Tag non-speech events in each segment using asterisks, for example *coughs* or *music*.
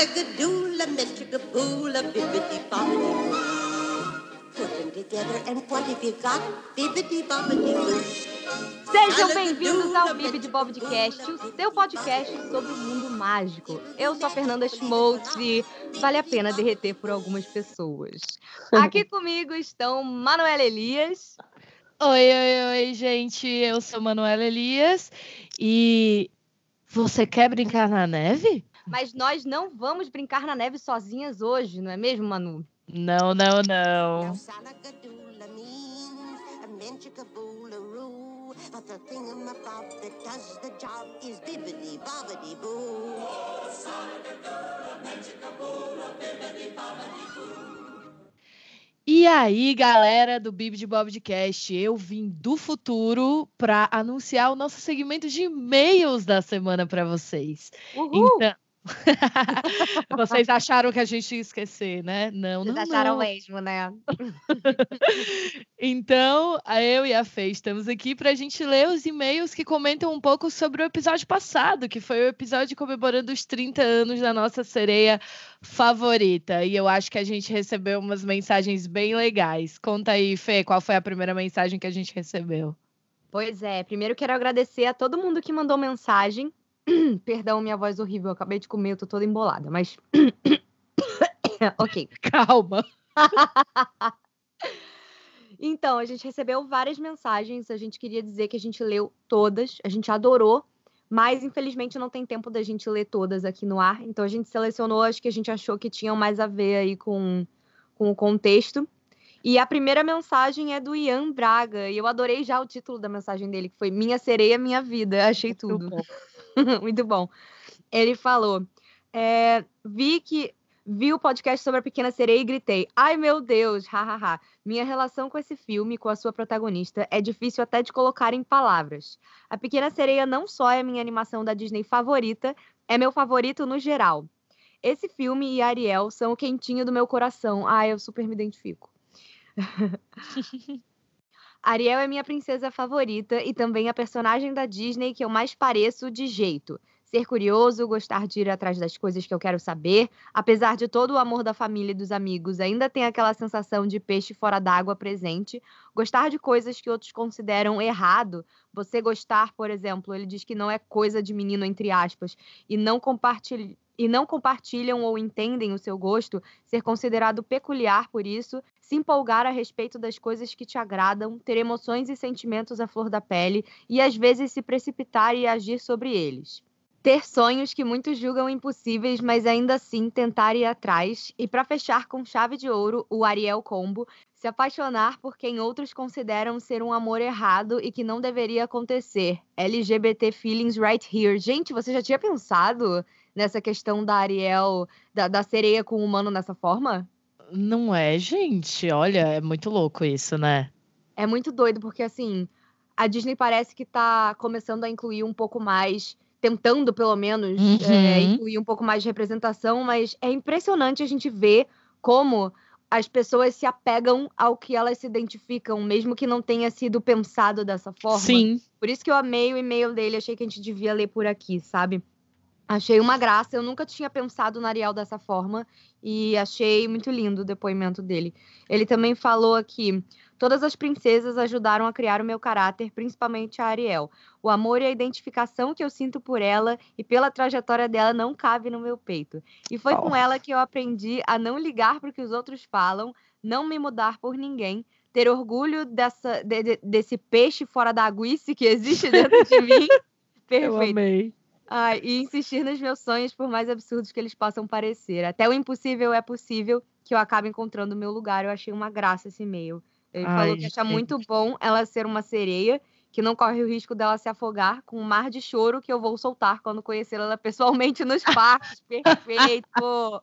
Boo. Put them together and what have you got? Bibbidi bobbidi boo. Sejam bem-vindos ao Bibi de Bobcast, o seu podcast sobre o mundo mágico. Eu sou a Fernanda Schmoltz e vale a pena derreter por algumas pessoas. Aqui *laughs* comigo estão Manuela Elias. Oi, oi, oi, gente. Eu sou Manuela Elias e você quer brincar na neve? Mas nós não vamos brincar na neve sozinhas hoje, não é mesmo, Manu? Não, não, não. Now salagadoola means a menchikaboolaroo. But the thingamabob that does the job is bibbidi bobbidi boo. E aí, galera do Bibi de Bobcast, eu vim do futuro para anunciar o nosso segmento de e-mails da semana para vocês. Uhul! Então, *laughs* vocês acharam que a gente ia esquecer, né? Não, Vocês não, acharam não. mesmo, né? *laughs* Então, eu e a Fê estamos aqui para a gente ler os e-mails que comentam um pouco sobre o episódio passado, que foi o episódio comemorando os 30 anos da nossa sereia favorita. E eu acho que a gente recebeu umas mensagens bem legais. Conta aí, Fê, qual foi a primeira mensagem que a gente recebeu? Pois é, primeiro quero agradecer a todo mundo que mandou mensagem. *coughs* Perdão, minha voz horrível, eu acabei de comer, eu tô toda embolada, mas. *coughs* ok. *coughs* Calma. Então, a gente recebeu várias mensagens, a gente queria dizer que a gente leu todas, a gente adorou, mas infelizmente não tem tempo da gente ler todas aqui no ar, então a gente selecionou as que a gente achou que tinham mais a ver aí com, com o contexto. E a primeira mensagem é do Ian Braga, e eu adorei já o título da mensagem dele, que foi Minha Sereia, Minha Vida, achei tudo. *laughs* *laughs* Muito bom. Ele falou: é, vi que vi o podcast sobre a Pequena Sereia e gritei: Ai meu Deus, hahaha. Minha relação com esse filme, com a sua protagonista, é difícil até de colocar em palavras. A Pequena Sereia não só é minha animação da Disney favorita, é meu favorito no geral. Esse filme e Ariel são o quentinho do meu coração. Ah, eu super me identifico. *laughs* Ariel é minha princesa favorita e também a personagem da Disney que eu mais pareço de jeito. Ser curioso, gostar de ir atrás das coisas que eu quero saber, apesar de todo o amor da família e dos amigos, ainda tem aquela sensação de peixe fora d'água presente. Gostar de coisas que outros consideram errado. Você gostar, por exemplo, ele diz que não é coisa de menino, entre aspas, e não compartilha e não compartilham ou entendem o seu gosto, ser considerado peculiar por isso, se empolgar a respeito das coisas que te agradam, ter emoções e sentimentos à flor da pele e às vezes se precipitar e agir sobre eles. Ter sonhos que muitos julgam impossíveis, mas ainda assim tentar ir atrás. E para fechar com chave de ouro, o Ariel Combo, se apaixonar por quem outros consideram ser um amor errado e que não deveria acontecer. LGBT feelings right here. Gente, você já tinha pensado nessa questão da Ariel, da, da sereia com o humano nessa forma? Não é, gente? Olha, é muito louco isso, né? É muito doido, porque assim, a Disney parece que tá começando a incluir um pouco mais, tentando pelo menos Uhum. é, incluir um pouco mais de representação, mas é impressionante a gente ver como as pessoas se apegam ao que elas se identificam, mesmo que não tenha sido pensado dessa forma. Sim. Por isso que eu amei o e-mail dele, achei que a gente devia ler por aqui, sabe? Achei uma graça, eu nunca tinha pensado no Ariel dessa forma e achei muito lindo o depoimento dele. Ele também falou aqui: todas as princesas ajudaram a criar o meu caráter, principalmente a Ariel. O amor e a identificação que eu sinto por ela e pela trajetória dela não cabe no meu peito. E foi com Oh. ela que eu aprendi a não ligar para o que os outros falam, não me mudar por ninguém, ter orgulho dessa, de- de- desse peixe fora da aguice que existe dentro de mim. *laughs* Eu Perfeito. amei. Ai, e insistir nos meus sonhos, por mais absurdos que eles possam parecer. Até o impossível é possível que eu acabe encontrando o meu lugar. Eu achei uma graça esse e-mail. Ele Ai, falou que acha gente. muito bom ela ser uma sereia, que não corre o risco dela se afogar com um mar de choro que eu vou soltar quando conhecer ela pessoalmente nos *laughs* parques. Perfeito!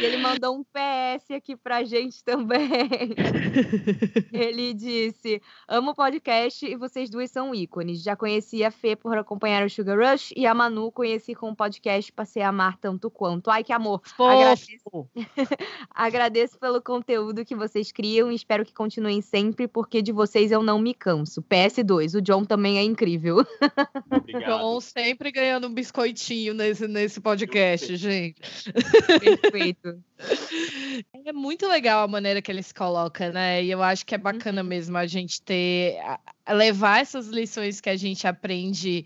E ele mandou um PS aqui pra gente também. *laughs* Ele disse: Amo o podcast e vocês duas são ícones. Já conheci a Fê por acompanhar o Sugar Rush e a Manu conheci com o podcast Passei a amar tanto quanto. Ai, que amor! Agradeço. *laughs* Agradeço pelo conteúdo que vocês criam e espero que continuem sempre, porque de vocês eu não me canso. PS2, dois. O John também é incrível. *laughs* Obrigado. John sempre ganhando um biscoitinho nesse, nesse podcast, gente. Perfeito. *laughs* É muito legal a maneira que ele se coloca, né? E eu acho que é bacana uhum. mesmo a gente ter. Levar essas lições que a gente aprende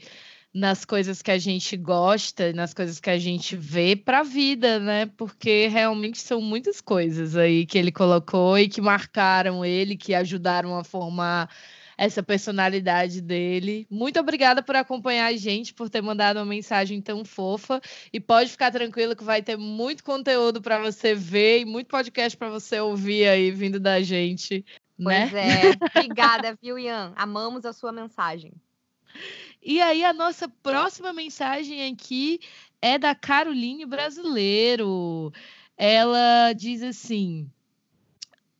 nas coisas que a gente gosta, nas coisas que a gente vê para a vida, né? Porque realmente são muitas coisas aí que ele colocou e que marcaram ele, que ajudaram a formar essa personalidade dele. Muito obrigada por acompanhar a gente, por ter mandado uma mensagem tão fofa. E pode ficar tranquilo que vai ter muito conteúdo para você ver e muito podcast para você ouvir aí vindo da gente. Pois né? é. Obrigada, *laughs* viu, Ian? Amamos a sua mensagem. E aí, a nossa próxima mensagem aqui é da Caroline Brasileiro. Ela diz assim: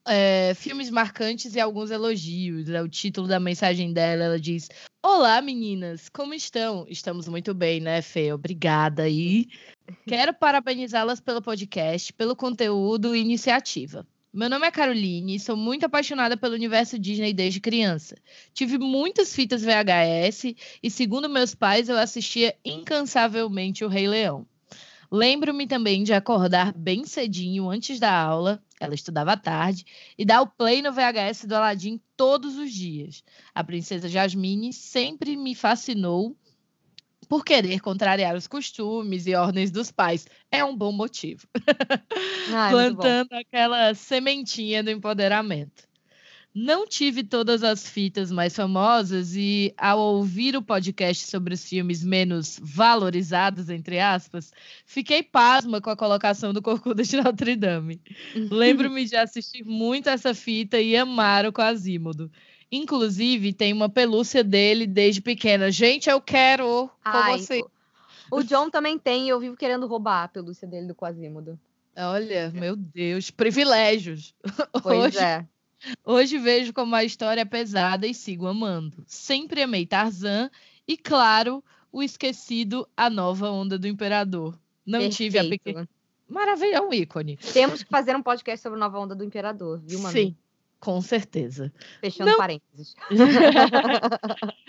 é, filmes marcantes e alguns elogios. É o título da mensagem dela. Ela diz: Olá, meninas, como estão? Estamos muito bem, né, Fê? Obrigada aí. Quero parabenizá-las pelo podcast, pelo conteúdo e iniciativa. Meu nome é Caroline e sou muito apaixonada pelo universo Disney desde criança. Tive muitas fitas VHS e, segundo meus pais, eu assistia incansavelmente O Rei Leão. Lembro-me também de acordar bem cedinho antes da aula, ela estudava à tarde, e dar o play no VHS do Aladdin todos os dias. A princesa Jasmine sempre me fascinou por querer contrariar os costumes e ordens dos pais. É um bom motivo. Ah, Plantando bom. aquela sementinha do empoderamento. Não tive todas as fitas mais famosas e, ao ouvir o podcast sobre os filmes menos valorizados, entre aspas, fiquei pasma com a colocação do Corcunda de Notre Dame. *laughs* Lembro-me de assistir muito essa fita e amar o Quasímodo. Inclusive, tem uma pelúcia dele desde pequena. Gente, eu quero Ai, você. O John também tem e eu vivo querendo roubar a pelúcia dele do Quasimodo. Olha, meu Deus, privilégios. Pois *laughs* hoje, é. Hoje vejo como a história é pesada e sigo amando. Sempre amei Tarzan e, claro, o esquecido A Nova Onda do Imperador. Não Perfeito. tive a pequena. Maravilha, é um ícone. Temos que fazer um podcast sobre a Nova Onda do Imperador, viu, Manu? Sim, com certeza. Fechando Não... parênteses. *laughs*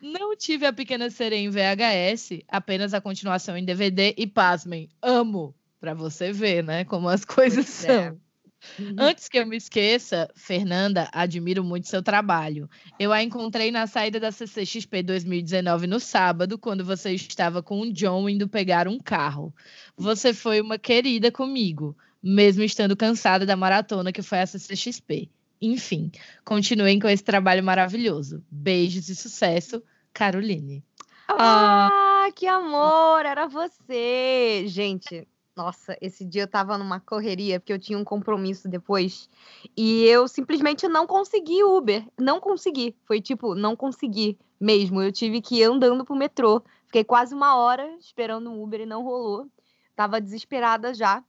Não tive a Pequena Sereia em VHS, apenas a continuação em DVD e pasmem, amo, para você ver, né, como as coisas pois é. são. É. Antes que eu me esqueça, Fernanda, admiro muito seu trabalho. Eu a encontrei na saída da CCXP 2019 no sábado, quando você estava com o John indo pegar um carro. Você foi uma querida comigo, mesmo estando cansada da maratona que foi a CCXP. Enfim, continuem com esse trabalho maravilhoso. Beijos e sucesso, Caroline. Ah, que amor! Era você! Gente, nossa, esse dia eu tava numa correria, porque eu tinha um compromisso depois. E eu simplesmente não consegui Uber. Não consegui. Foi tipo, não consegui mesmo. Eu tive que ir andando pro metrô. Fiquei quase uma hora esperando um Uber e não rolou. Tava desesperada já.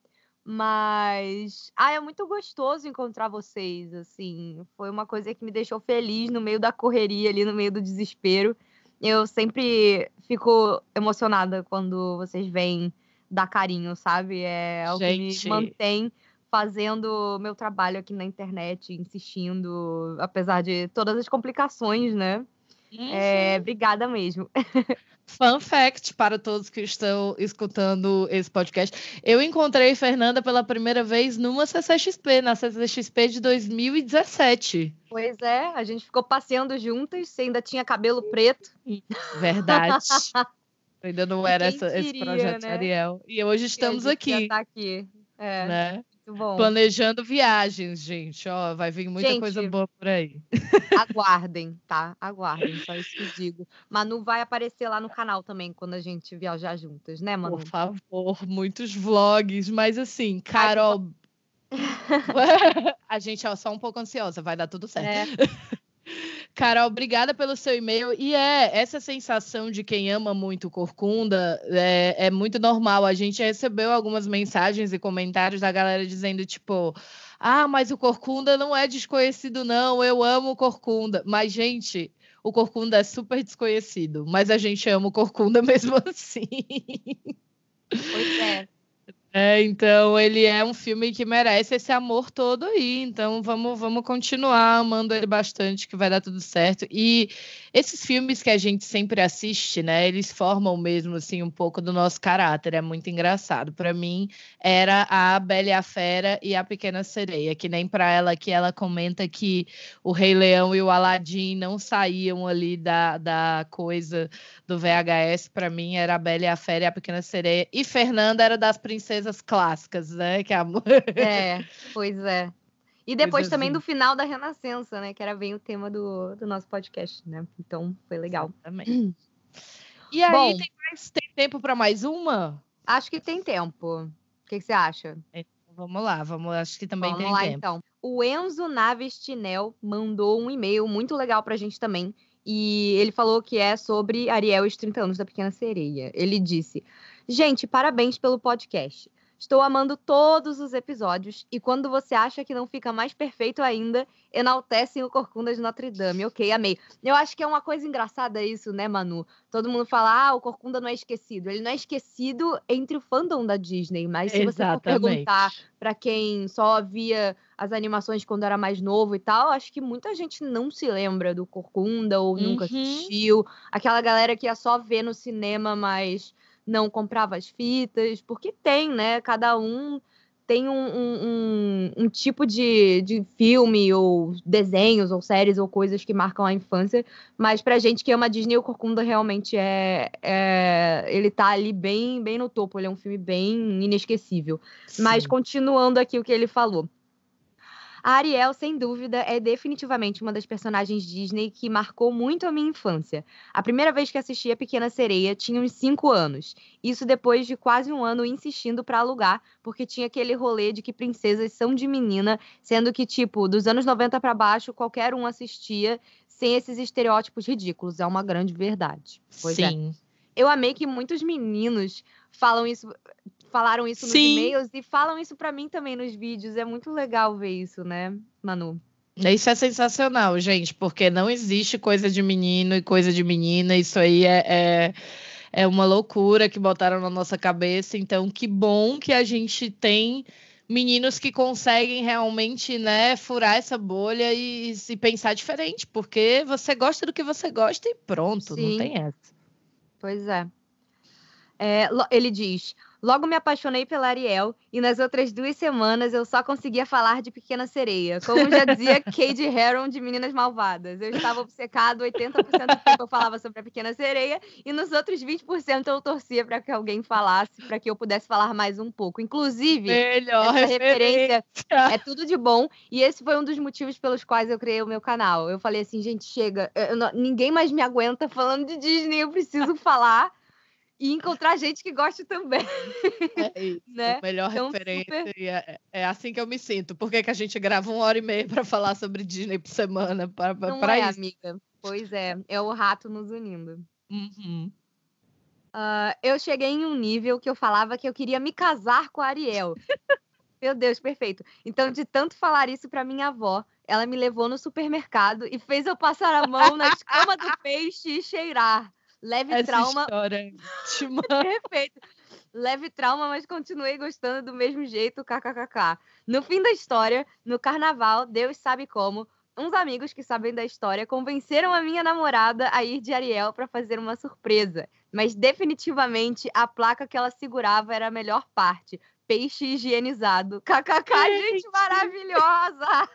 Mas, ah, é muito gostoso encontrar vocês, assim. Foi uma coisa que me deixou feliz no meio da correria ali, no meio do desespero. Eu sempre fico emocionada quando vocês vêm dar carinho, sabe? É o que me mantém fazendo meu trabalho aqui na internet, insistindo, apesar de todas as complicações, né? Uhum. É, obrigada mesmo. *laughs* Fun fact para todos que estão escutando esse podcast. Eu encontrei Fernanda pela primeira vez numa CCXP, na CCXP de 2017. Pois é, a gente ficou passeando juntas, você ainda tinha cabelo preto. Verdade. *laughs* ainda não era essa, esse projeto né? Ariel. E hoje estamos aqui. Tá aqui. É. Né? bom. Planejando viagens, gente. Ó, vai vir muita gente, coisa boa por aí. Aguardem, tá? Aguardem, só isso que digo. Manu vai aparecer lá no canal também quando a gente viajar juntas, né, Manu? Por favor, muitos vlogs, mas assim, Carol. *laughs* a gente é só um pouco ansiosa, vai dar tudo certo. É. *laughs* Carol, obrigada pelo seu e-mail. E é essa sensação de quem ama muito Corcunda é, é, muito normal. A gente recebeu algumas mensagens e comentários da galera dizendo, tipo, ah, mas o Corcunda não é desconhecido, não. Eu amo Corcunda. Mas, gente, o Corcunda é super desconhecido. Mas a gente ama o Corcunda *laughs* mesmo assim. Pois é. É, então ele é um filme que merece esse amor todo aí. Então vamos, vamos continuar amando ele bastante, que vai dar tudo certo. E esses filmes que a gente sempre assiste, né? Eles formam mesmo assim um pouco do nosso caráter. É muito engraçado. Para mim era a Bela e a Fera e a Pequena Sereia, que nem para ela que ela comenta que o Rei Leão e o Aladim não saíam ali da, da coisa do VHS. Para mim era a Bela e a Fera e a Pequena Sereia. E Fernanda era das princesas princesas clássicas, né? Que a... É, pois é. E depois Coisa também assim. do final da Renascença, né? Que era bem o tema do, do nosso podcast, né? Então foi legal. Também. E aí, Bom, tem, mais, tem tempo para mais uma? Acho que tem tempo. O que, que você acha? Então, vamos lá, vamos. Acho que também vamos tem lá, tempo. Então. O Enzo Naves Tinel mandou um e-mail muito legal pra gente também. E ele falou que é sobre Ariel e os 30 anos da Pequena Sereia. Ele disse: Gente, parabéns pelo podcast. Estou amando todos os episódios e quando você acha que não fica mais perfeito ainda, enaltecem o Corcunda de Notre Dame. Ok, amei. Eu acho que é uma coisa engraçada isso, né, Manu? Todo mundo fala, ah, o Corcunda não é esquecido. Ele não é esquecido entre o fandom da Disney, mas se você for perguntar para quem só via as animações quando era mais novo e tal, acho que muita gente não se lembra do Corcunda ou uhum. nunca assistiu. Aquela galera que ia só ver no cinema, mas não comprava as fitas, porque tem, né? Cada um tem um, um, um, um, tipo de, de filme, ou desenhos, ou séries, ou coisas que marcam a infância. Mas pra gente que ama Disney, o Corcunda realmente é, é. ele tá ali bem, bem no topo. Ele é um filme bem inesquecível. Sim. Mas continuando aqui o que ele falou. A Ariel, sem dúvida, é definitivamente uma das personagens Disney que marcou muito a minha infância. A primeira vez que assisti a Pequena Sereia tinha uns 5 anos. Isso depois de quase um ano insistindo para alugar, porque tinha aquele rolê de que princesas são de menina, sendo que, tipo, dos anos 90 para baixo, qualquer um assistia sem esses estereótipos ridículos. É uma grande verdade. Pois é. Sim. É. Eu amei que muitos meninos falam isso falaram isso nos Sim. e-mails e falam isso para mim também nos vídeos. É muito legal ver isso, né, Manu? Isso é sensacional, gente, porque não existe coisa de menino e coisa de menina. Isso aí é, é, é uma loucura que botaram na nossa cabeça. Então, que bom que a gente tem meninos que conseguem realmente, né, furar essa bolha e, e pensar diferente, porque você gosta do que você gosta e pronto, Sim. não tem essa. Pois é. é ele diz: Logo me apaixonei pela Ariel e nas outras duas semanas eu só conseguia falar de Pequena Sereia. Como já dizia *laughs* Cade Heron de Meninas Malvadas. Eu estava obcecado 80% do tempo eu falava sobre a Pequena Sereia e nos outros 20% eu torcia para que alguém falasse, para que eu pudesse falar mais um pouco. Inclusive, Melhor essa referência é tudo de bom e esse foi um dos motivos pelos quais eu criei o meu canal. Eu falei assim, gente, chega, não, ninguém mais me aguenta falando de Disney, eu preciso falar e encontrar gente que goste também. É *laughs* isso, né? melhor então, referência. Super... É, é, assim que eu me sinto. Por que, que a gente grava uma hora e meia para falar sobre Disney por semana? Pra, Não pra é, isso? amiga. Pois é, é o rato nos unindo. Uhum. Uh, eu cheguei em um nível que eu falava que eu queria me casar com a Ariel. *laughs* Meu Deus, perfeito. Então, de tanto falar isso para minha avó, ela me levou no supermercado e fez eu passar a mão na escama do peixe e cheirar. Leve Essa trauma. História *laughs* Perfeito. Leve trauma, mas continuei gostando do mesmo jeito, kkkk. No fim da história, no carnaval, Deus sabe como, uns amigos que sabem da história convenceram a minha namorada a ir de Ariel para fazer uma surpresa. Mas definitivamente a placa que ela segurava era a melhor parte. Peixe higienizado. KKK, gente maravilhosa!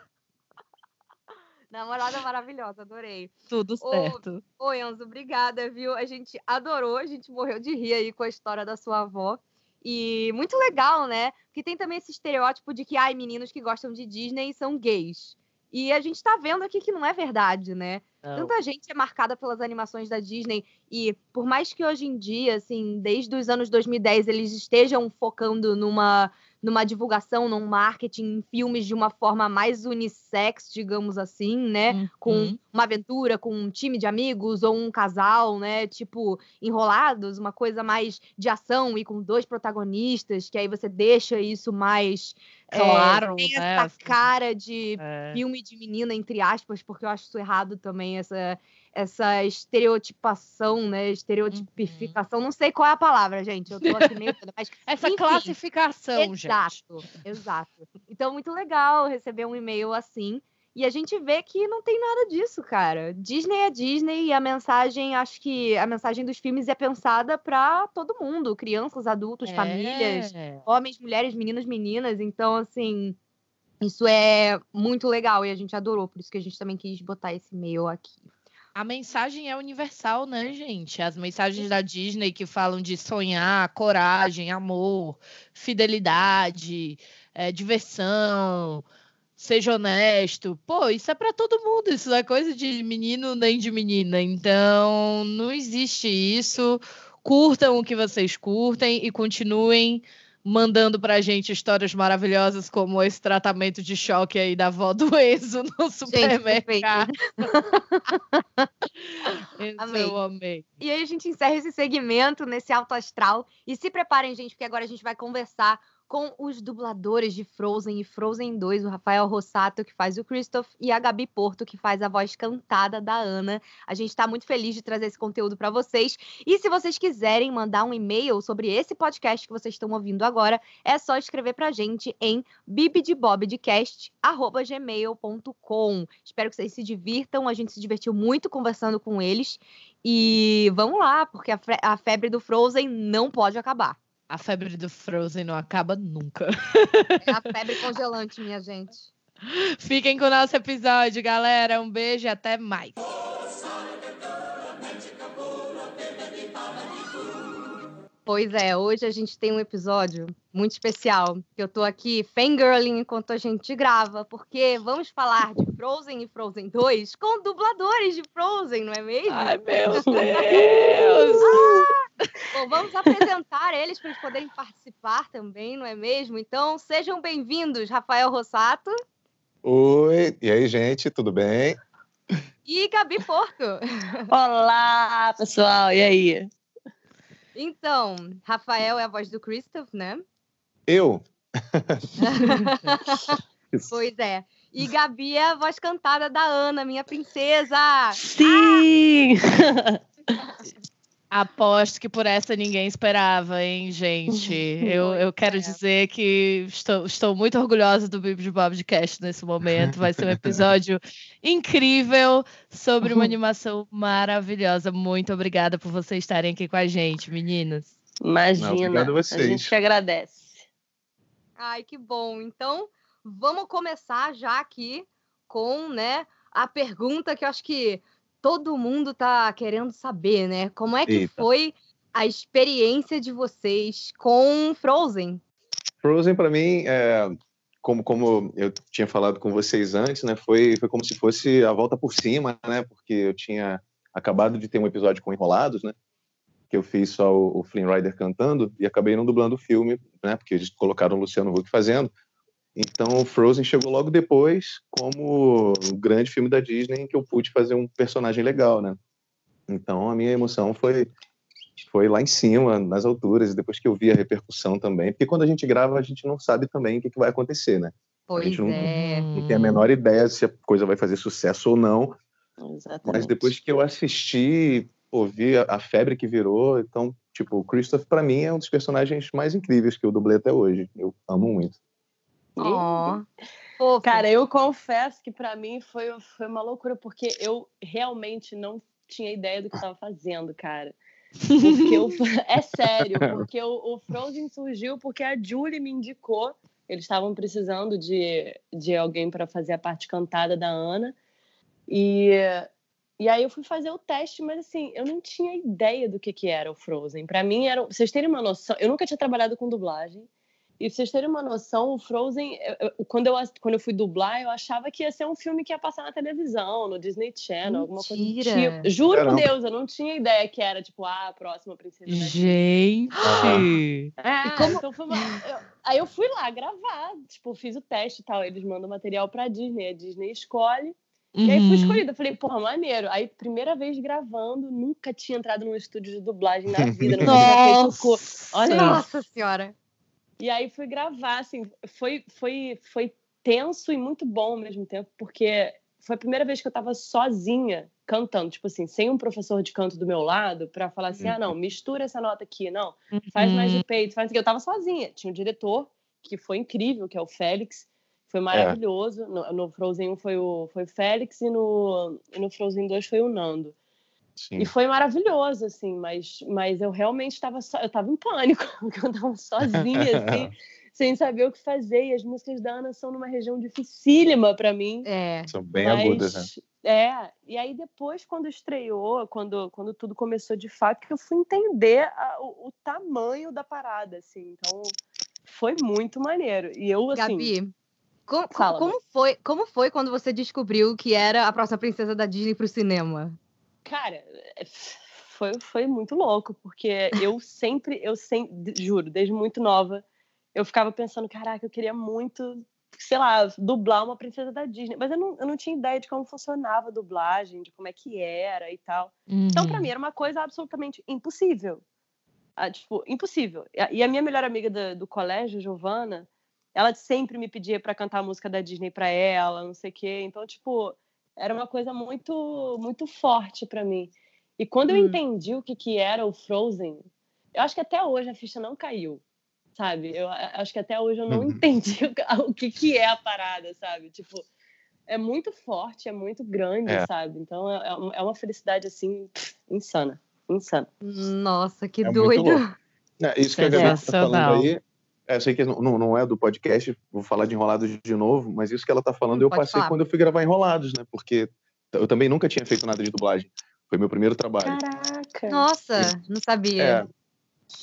Namorada maravilhosa, adorei. Tudo certo. Ô, Enzo, obrigada, viu? A gente adorou, a gente morreu de rir aí com a história da sua avó. E muito legal, né? Porque tem também esse estereótipo de que, ai, meninos que gostam de Disney são gays. E a gente tá vendo aqui que não é verdade, né? Não. Tanta gente é marcada pelas animações da Disney e por mais que hoje em dia, assim, desde os anos 2010 eles estejam focando numa numa divulgação, num marketing, em filmes de uma forma mais unissex, digamos assim, né? Uhum. Com uma aventura, com um time de amigos ou um casal, né? Tipo, enrolados, uma coisa mais de ação e com dois protagonistas, que aí você deixa isso mais. É, claro, é, tem essa cara de é. filme de menina, entre aspas, porque eu acho isso errado também, essa essa estereotipação, né? Estereotipificação, uhum. não sei qual é a palavra, gente. Eu tô aqui meio. Mas, *laughs* essa enfim, classificação, exato, gente. Exato, exato. Então, muito legal receber um e-mail assim. E a gente vê que não tem nada disso, cara. Disney é Disney e a mensagem, acho que a mensagem dos filmes é pensada para todo mundo, crianças, adultos, é. famílias, homens, mulheres, meninos, meninas. Então, assim, isso é muito legal e a gente adorou, por isso que a gente também quis botar esse e-mail aqui. A mensagem é universal, né, gente? As mensagens da Disney que falam de sonhar, coragem, amor, fidelidade, é, diversão, seja honesto. Pô, isso é para todo mundo, isso não é coisa de menino nem de menina. Então, não existe isso. Curtam o que vocês curtem e continuem mandando pra gente histórias maravilhosas como esse tratamento de choque aí da avó do Enzo no supermercado. *laughs* amei. Eu amei. E aí a gente encerra esse segmento nesse alto astral. E se preparem, gente, porque agora a gente vai conversar com os dubladores de Frozen e Frozen 2, o Rafael Rossato, que faz o Christoph, e a Gabi Porto, que faz a voz cantada da Ana. A gente está muito feliz de trazer esse conteúdo para vocês. E se vocês quiserem mandar um e-mail sobre esse podcast que vocês estão ouvindo agora, é só escrever para a gente em bibdebobdcast.gmail.com. Espero que vocês se divirtam. A gente se divertiu muito conversando com eles. E vamos lá, porque a febre do Frozen não pode acabar. A febre do Frozen não acaba nunca. É a febre congelante, minha gente. Fiquem com o nosso episódio, galera. Um beijo e até mais. Pois é, hoje a gente tem um episódio muito especial. Eu tô aqui fangirling enquanto a gente grava, porque vamos falar de Frozen e Frozen 2 com dubladores de Frozen, não é mesmo? Ai, meu Deus! ah! Bom, vamos apresentar eles para eles poderem participar também, não é mesmo? Então, sejam bem-vindos, Rafael Rossato. Oi, e aí, gente, tudo bem? E Gabi Porto. Olá, pessoal, e aí? Então, Rafael é a voz do Christoph, né? Eu? *laughs* pois é. E Gabi é a voz cantada da Ana, minha princesa. Sim! Ah! *laughs* Aposto que por essa ninguém esperava, hein, gente? *laughs* Eu, eu quero dizer que estou, estou muito orgulhosa do Bibi de Bob de Cast nesse momento. Vai ser um *laughs* episódio incrível sobre uma *laughs* animação maravilhosa. Muito obrigada por vocês estarem aqui com a gente, meninos. Imagina. Não, a, a gente te agradece. Ai, que bom. Então, vamos começar já aqui com, né, a pergunta que eu acho que todo mundo tá querendo saber, né? Como é que Eita. foi a experiência de vocês com Frozen? Frozen, para mim, é, como, como eu tinha falado com vocês antes, né? Foi, foi como se fosse a volta por cima, né? Porque eu tinha acabado de ter um episódio com Enrolados, né? Que eu fiz só o, o Flynn Rider cantando e acabei não dublando o filme, né? Porque eles colocaram o Luciano Huck fazendo. Então, o Frozen chegou logo depois como o grande filme da Disney em que eu pude fazer um personagem legal, né? Então, a minha emoção foi foi lá em cima, nas alturas, e depois que eu vi a repercussão também, porque quando a gente grava, a gente não sabe também o que, que vai acontecer, né? Pois a gente não, é. não tem a menor ideia se a coisa vai fazer sucesso ou não. Exatamente. Mas depois que eu assisti, ouvi a, a febre que virou, então, tipo, o Christopher, para mim, é um dos personagens mais incríveis que eu dublei até hoje. Eu amo muito. Oh, Cara, eu confesso que para mim foi, foi uma loucura, porque eu realmente não tinha ideia do que estava fazendo, cara. Porque eu, *laughs* é sério, porque o, o Frozen surgiu porque a Julie me indicou. Eles estavam precisando de, de alguém para fazer a parte cantada da Ana. E, e aí eu fui fazer o teste, mas assim, eu não tinha ideia do que, que era o Frozen. Para mim, era, vocês terem uma noção, eu nunca tinha trabalhado com dublagem. E pra vocês terem uma noção, o Frozen, eu, quando, eu, quando eu fui dublar, eu achava que ia ser um filme que ia passar na televisão, no Disney Channel, alguma coisa do tipo. Juro Caramba. por Deus, eu não tinha ideia que era, tipo, ah, a próxima princesa. Gente! É, como... então foi uma... eu... Aí eu fui lá gravar, tipo, fiz o teste e tal. Eles mandam material pra Disney, a Disney escolhe. Uhum. E aí fui uhum. escolhida. Falei, porra, maneiro. Aí, primeira vez gravando, nunca tinha entrado num estúdio de dublagem na vida. Nunca tinha feito Olha Nossa senhora. E aí fui gravar, assim, foi, foi, foi tenso e muito bom ao mesmo tempo, porque foi a primeira vez que eu tava sozinha cantando, tipo assim, sem um professor de canto do meu lado para falar assim: "Ah, não, mistura essa nota aqui, não, faz mais de Uhum. peito, faz aqui". Eu tava sozinha. Tinha um diretor que foi incrível, que é o Félix, foi maravilhoso. No, no Frozen 1 foi o foi o Félix e no e no Frozen 2 foi o Nando. Sim. E foi maravilhoso, assim, mas, mas eu realmente estava so, eu tava em pânico, *laughs* porque eu estava sozinha, assim, *laughs* sem saber o que fazer. E as músicas da Ana são numa região dificílima para mim. É. São bem mas, agudas, né? É, e aí depois, quando estreou, quando, quando tudo começou de fato, que eu fui entender a- o, o tamanho da parada, assim. Então, foi muito maneiro. E eu, assim... Gabi, com- Fala, como, foi, como foi quando você descobriu que era a próxima princesa da Disney pro cinema? Cara, foi, foi muito louco, porque eu sempre, eu sempre, juro, desde muito nova, eu ficava pensando, caraca, eu queria muito, sei lá, dublar uma princesa da Disney. Mas eu não, eu não tinha ideia de como funcionava a dublagem, de como é que era e tal. Então, pra Uhum. mim, era uma coisa absolutamente impossível. Ah, tipo, impossível. E a- minha melhor amiga do, do colégio, Giovana, ela sempre me pedia pra cantar a música da Disney pra ela, não sei o quê. Então, tipo, era uma coisa muito, muito forte pra mim. E quando eu Hum. entendi o que, que era o Frozen, eu acho que até hoje a ficha não caiu, sabe? Eu acho que até hoje eu não Uhum. entendi *laughs* o, o que, que é a parada, sabe? Tipo, é muito forte, é muito grande, É. sabe? Então é, é uma- é uma felicidade assim pff, insana, insana. Nossa, que É muito doido. louco. É, isso que a Gabi tá Sensacional. falando aí, é, eu sei que não, não é do podcast, vou falar de Enrolados de novo, mas isso que ela tá falando eu pode passei falar. quando eu fui gravar Enrolados, né? Porque eu também nunca tinha feito nada de dublagem. Foi meu primeiro trabalho. Caraca! Nossa, não sabia. É,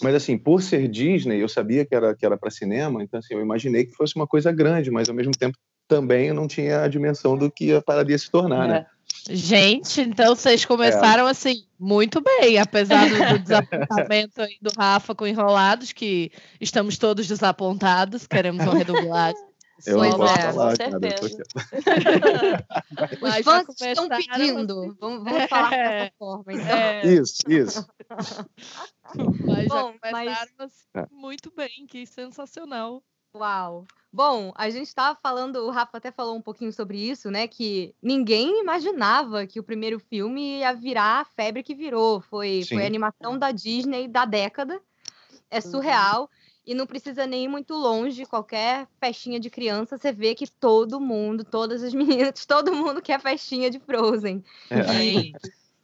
mas assim, por ser Disney, eu sabia que era que era para cinema, então assim, eu imaginei que fosse uma coisa grande, mas ao mesmo tempo também eu não tinha a dimensão do que a parada ia se tornar, né? Gente, então vocês começaram assim muito bem, apesar do, do desapontamento aí do Rafa com Enrolados, que estamos todos desapontados, queremos uma redublagem. *laughs* Eu Pois não posso é, falar, com cara, tô. *laughs* Os Mas já fãs estão começaram pedindo. assim. Vamos, vamos falar É. dessa forma, então. É, Isso, isso. mas já Bom, mas- começaram assim, É. muito bem, que sensacional. Uau. Bom, a gente estava falando, o Rafa até falou um pouquinho sobre isso, né? Que ninguém imaginava que o primeiro filme ia virar a febre que virou. Foi, Sim. foi a animação da Disney da década. É Uhum. surreal. E não precisa nem ir muito longe. Qualquer festinha de criança, você vê que todo mundo, todas as *laughs* meninas, todo mundo quer festinha de Frozen. É. Sim.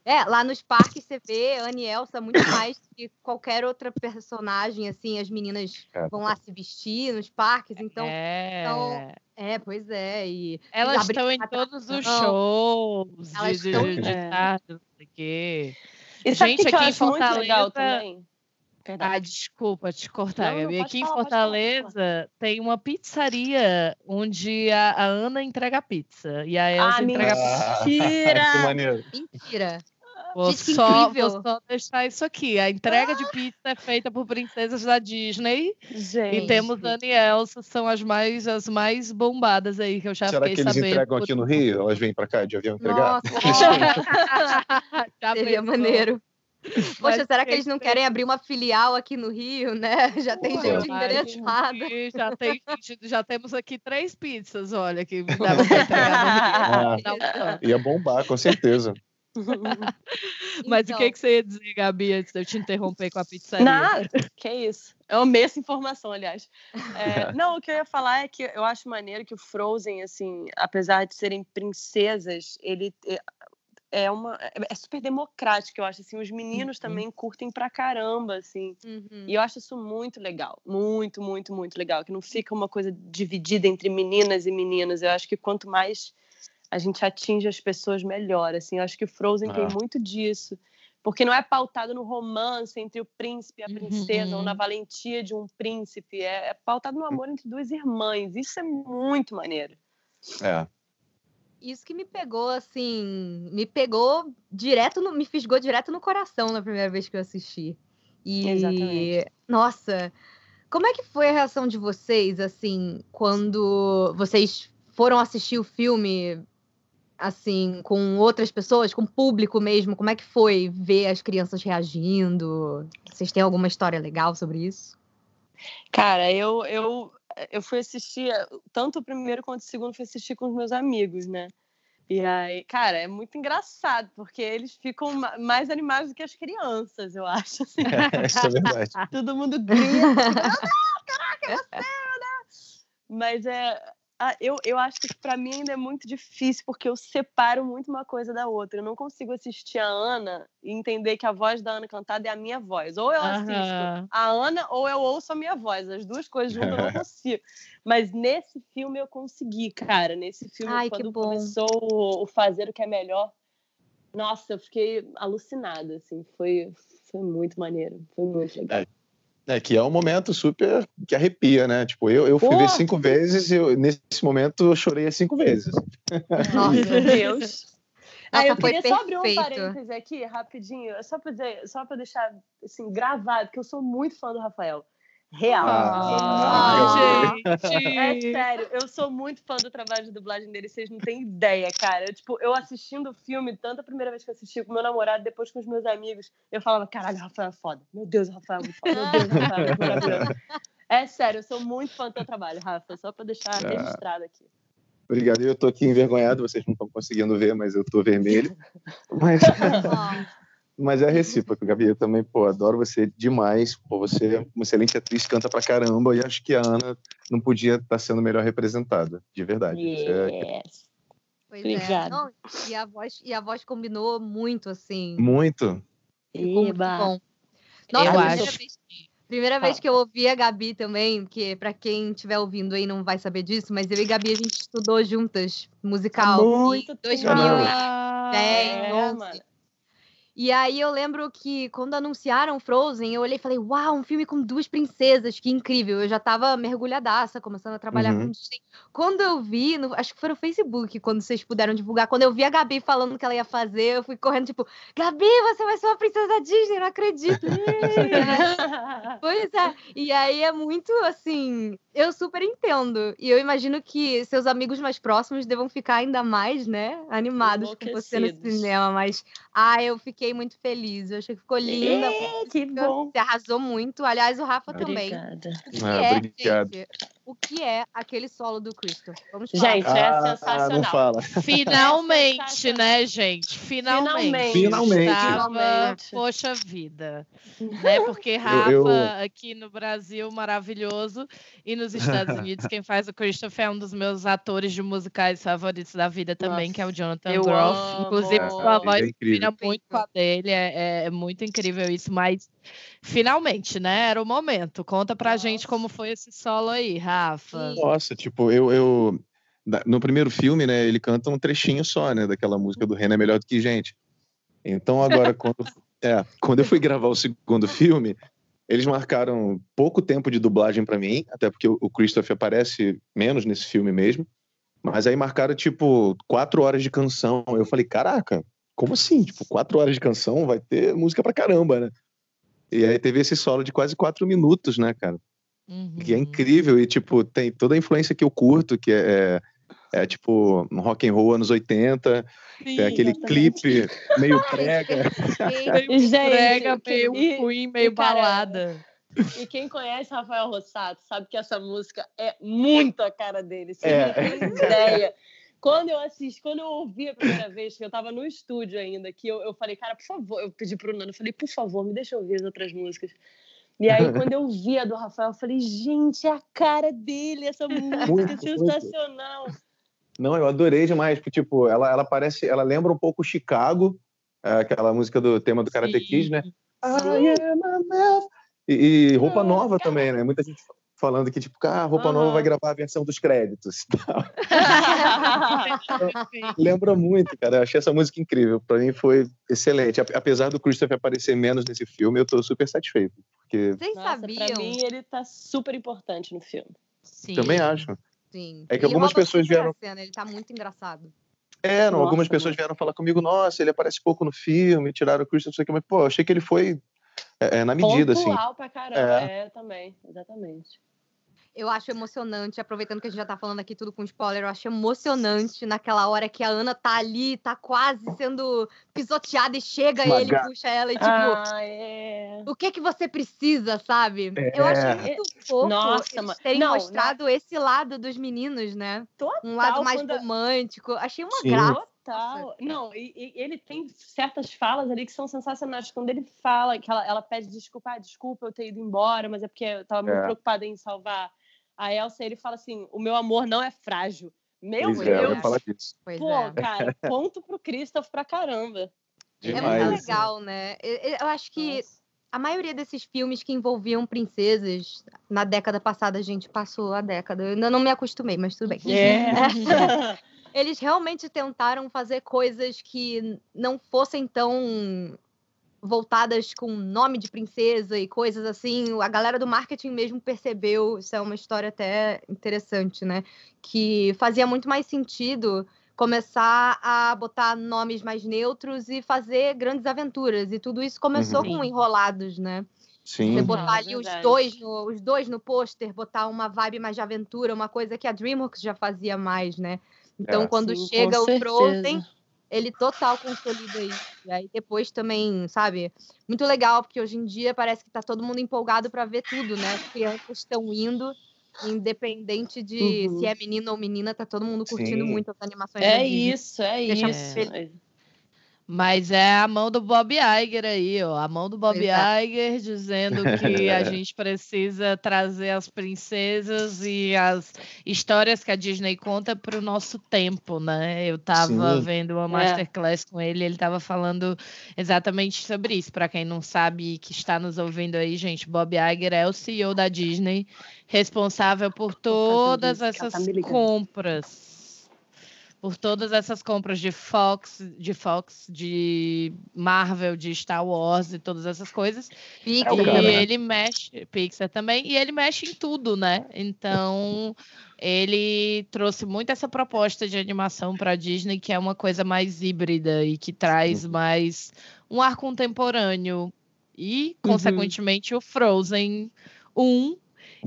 É, lá nos parques você vê Anne e Elsa muito mais que qualquer outra personagem, assim, as meninas É. vão lá se vestir nos parques, então é. então, é, pois é. E Elas abrir estão em todos os shows Elas de, estão de, de em- tarde, não sei o quê. E Gente, que, aqui em acho muito legal Fortaleza- também? Ah, desculpa te cortar, Não, não, Gabi. pode Aqui em falar, falar, pode Fortaleza tem uma pizzaria onde a, a Ana entrega pizza e a Elsa Ah, entrega Ah, Mentira! *laughs* que maneiro. mentira. Vou Gente, só, incrível. vou só deixar isso aqui. A entrega de pizza é feita por princesas da Disney. Gente. E temos Ana e Elsa, são as mais, as mais bombadas aí, que eu já Será fiquei que eles sabendo. entregam por- aqui no Rio? Elas vêm pra cá de avião entregar? *laughs* Nossa, seria maneiro. Poxa, será que eles não que querem abrir uma filial aqui no Rio, né? *laughs* Já tem Pô, gente gente, Já, tem, já temos aqui três pizzas, olha, que dava *laughs* pra entregar Ah, no Rio. Plano. ia bombar, com certeza. *laughs* Mas Então, o que, que você ia dizer, Gabi, antes de eu te interromper com a pizzaria? Nada, que isso. Eu amei essa informação, aliás. É, *laughs* não, o que eu ia falar é que eu acho maneiro que o Frozen, assim, apesar de serem princesas, ele é- é uma é é super democrático, eu acho assim, os meninos Uhum. também curtem pra caramba, assim. uhum. E eu acho isso muito legal, muito, muito, muito legal, que não fica uma coisa dividida entre meninas e meninos. Eu acho que quanto mais a gente atinge as pessoas, melhor. Assim, eu acho que o Frozen tem Ah. muito disso, porque não é pautado no romance entre o príncipe e a princesa ou na Uhum. valentia de um príncipe. É, é pautado no amor entre duas irmãs. Isso é muito maneiro. É. Isso que me pegou, assim, me pegou direto, no, me fisgou direto no coração na primeira vez que eu assisti. E, Exatamente. nossa, como é que foi a reação de vocês, assim, quando vocês foram assistir o filme, assim, com outras pessoas, com o público mesmo? Como é que foi ver as crianças reagindo? Vocês têm alguma história legal sobre isso? Cara, eu, eu, eu fui assistir, tanto o primeiro quanto o segundo, fui assistir com os meus amigos, né? E aí, cara, é muito engraçado, porque eles ficam mais animados do que as crianças, eu acho. Assim. É, isso é verdade. *laughs* Todo mundo grita, ah, caraca, é você, né? *laughs* Mas é, ah, eu, eu acho que para mim ainda é muito difícil, porque eu separo muito uma coisa da outra. Eu não consigo assistir a Ana e entender que a voz da Ana cantada é a minha voz. Ou eu assisto a Ana ou eu ouço a minha voz. As duas coisas juntas eu não *laughs* consigo. Mas nesse filme eu consegui, cara. Nesse filme, Ai, quando começou o, o Fazer o que é Melhor, nossa, eu fiquei alucinada, assim. Foi, foi muito maneiro. Foi muito legal. É. É, que é um momento super que arrepia, né? Tipo, eu, eu fui ver cinco vezes e eu, nesse momento eu chorei cinco vezes. Nossa, meu *laughs* Deus. Ah, eu queria só abrir um parêntese aqui, rapidinho, só para dizer, só para deixar assim, gravado, que eu sou muito fã do Rafael. Real. Ah, gente. É sério, eu sou muito fã do trabalho de dublagem dele, vocês não têm ideia, cara. Eu, tipo, eu assistindo o filme, tanto a primeira vez que eu assisti com meu namorado, depois com os meus amigos, eu falava, caralho, Rafael é foda. Meu Deus, Rafael é muito foda. Meu Deus, Rafael é maravilhoso. É sério, eu sou muito fã do teu trabalho, Rafa, só pra deixar ah. registrado aqui. Obrigado. Eu tô aqui envergonhado, vocês não estão conseguindo ver, mas eu tô vermelho. *laughs* Mas... Mas é recíproco, Gabi. Eu também, pô, adoro você demais. Pô, você é uma excelente atriz, canta pra caramba. E acho que a Ana não podia estar tá sendo melhor representada, de verdade. Yes. É... Pois Obrigada. É. Não, e, a voz, e a voz combinou muito, assim. Muito. Ficou muito bom. Nossa, eu primeira, acho. Vez, primeira vez que eu ouvi a Gabi também, que para quem estiver ouvindo aí não vai saber disso, mas eu e a Gabi a gente estudou juntas musical muito em 2010, é, 11. E aí eu lembro que quando anunciaram Frozen, eu olhei e falei, uau, um filme com duas princesas, que incrível. Eu já tava mergulhadaça, começando a trabalhar uhum. com Disney. Quando eu vi, no, acho que foi no Facebook, quando vocês puderam divulgar, quando eu vi a Gabi falando que ela ia fazer, eu fui correndo, tipo, Gabi, você vai ser uma princesa Disney, não acredito. *laughs* pois é. E aí é muito assim, eu super entendo. E eu imagino que seus amigos mais próximos devam ficar ainda mais, né, animados com você no cinema. Mas, ah, eu fiquei muito feliz. Eu achei que ficou linda. É, que bom. Você arrasou muito. Aliás, o Rafa Obrigada. também. Ah, é, obrigado. Gente, o que é aquele solo do Cristo? Vamos falar. Gente, é ah, sensacional. Não fala. Finalmente, é né, gente? Finalmente. Finalmente. Finalmente. Poxa vida. Né? Porque Rafa, eu, eu... aqui no Brasil, maravilhoso. E nos Estados *laughs* Unidos, quem faz o Christopher é um dos meus atores de musicais favoritos da vida também, Nossa, que é o Jonathan Groff. Inclusive, sua voz é combina muito com a dele. É, é, é, muito incrível isso, mas finalmente, né? Era o momento. Conta pra Nossa. gente como foi esse solo aí, Rafa. Nossa, tipo, eu, eu. No primeiro filme, né, ele canta um trechinho só, né, daquela música do Renan é melhor do que gente. Então agora, *laughs* quando, é, quando eu fui gravar o segundo filme, eles marcaram pouco tempo de dublagem para mim, até porque o Christopher aparece menos nesse filme mesmo. Mas aí marcaram, tipo, quatro horas de canção. Eu falei, caraca, como assim? Tipo, quatro horas de canção vai ter música pra caramba, né? E aí teve esse solo de quase quatro minutos, né, cara? Uhum. Que é incrível e, tipo, tem toda a influência que eu curto, que é, é, é tipo um rock and roll anos 80, Sim, tem aquele exatamente. clipe meio prega. *laughs* meio Gente, prega, meio e, Queen, meio balada. E quem conhece Rafael Rossato sabe que essa música é muito a cara dele. Você é. não tem ideia. Quando eu assisti, quando eu ouvi a primeira vez, que eu tava no estúdio ainda, que eu, eu falei, cara, por favor, eu pedi pro Nando, eu falei, por favor, me deixa ouvir as outras músicas. E aí, *laughs* quando eu vi a do Rafael, eu falei, gente, é a cara dele, essa música muito, é sensacional. Muito. Não, eu adorei demais, porque, tipo, ela, ela parece, ela lembra um pouco Chicago, é, aquela música do tema do Karate Kid, né? I am a e, e roupa nova também, né? Muita gente falando que, tipo, ah, a roupa uhum. nova vai gravar a versão dos créditos. *laughs* *laughs* lembra muito, cara. Eu achei essa música incrível. Para mim foi excelente. Apesar do Christopher aparecer menos nesse filme, eu tô super satisfeito. Porque... Vocês Nossa, sabiam? Pra mim, ele tá super importante no filme. Sim. Também acho. Sim. É que ele algumas pessoas vieram. Cena, ele tá muito engraçado. É, não, algumas pessoas vieram falar comigo, nossa, ele aparece pouco no filme, tiraram o Christopher, mas, pô, eu achei que ele foi é, é na medida, Pontual assim. pra caramba, é. é, também, exatamente eu acho emocionante, aproveitando que a gente já tá falando aqui tudo com spoiler, eu acho emocionante naquela hora que a Ana tá ali, tá quase sendo pisoteada e chega Uma ele, puxa ela e tipo, ah, é. o que que você precisa, sabe? É. Eu acho muito fofo Nossa, eles terem não, mostrado não. esse lado dos meninos, né? Total, um lado mais quando... romântico. Achei uma Sim. graça. Total. Não, e, e, ele tem certas falas ali que são sensacionais. Quando ele fala que ela, ela pede desculpa, ah, desculpa eu ter ido embora, mas é porque eu estava muito é. preocupada em salvar a Elsa. Ele fala assim: o meu amor não é frágil. Meu pois Deus! É, fala disso. Pô, é. cara, ponto pro Christoph pra caramba. Demais. É muito legal, né? Eu, acho que Nossa. a maioria desses filmes que envolviam princesas, na década passada, a gente passou a década. Eu ainda não me acostumei, mas tudo bem. Yeah. *laughs* Eles realmente tentaram fazer coisas que não fossem tão voltadas com nome de princesa e coisas assim. A galera do marketing mesmo percebeu, isso é uma história até interessante, né? Que fazia muito mais sentido começar a botar nomes mais neutros e fazer grandes aventuras. E tudo isso começou uhum. com enrolados, né? Sim. Você botar ali os dois, no, os dois no pôster, botar uma vibe mais de aventura, uma coisa que a DreamWorks já fazia mais, né? Então, é, quando sim, chega o certeza. Frozen, ele total consolida isso. E aí depois também, sabe? Muito legal, porque hoje em dia parece que tá todo mundo empolgado para ver tudo, né? As crianças estão indo Independente de uhum. se é menino ou menina, tá todo mundo curtindo Sim. muito as animações. É isso, é Deixa isso. É. Mas é a mão do Bob Iger aí, ó. A mão do Bob Exato. Iger dizendo *laughs* que a gente precisa trazer as princesas e as histórias que a Disney conta para o nosso tempo, né? Eu estava vendo uma é. masterclass é. com ele, ele estava falando exatamente sobre isso. Para quem não sabe que está nos ouvindo aí, gente, Bob Iger é o CEO da Disney, responsável por todas essas tá compras por todas essas compras de Fox, de Fox, de Marvel, de Star Wars e todas essas coisas. Pixar, e né? ele mexe, Pixar também, e ele mexe em tudo, né? Então, ele trouxe muito essa proposta de animação para a Disney, que é uma coisa mais híbrida e que traz mais um ar contemporâneo e, uhum. consequentemente, o Frozen 1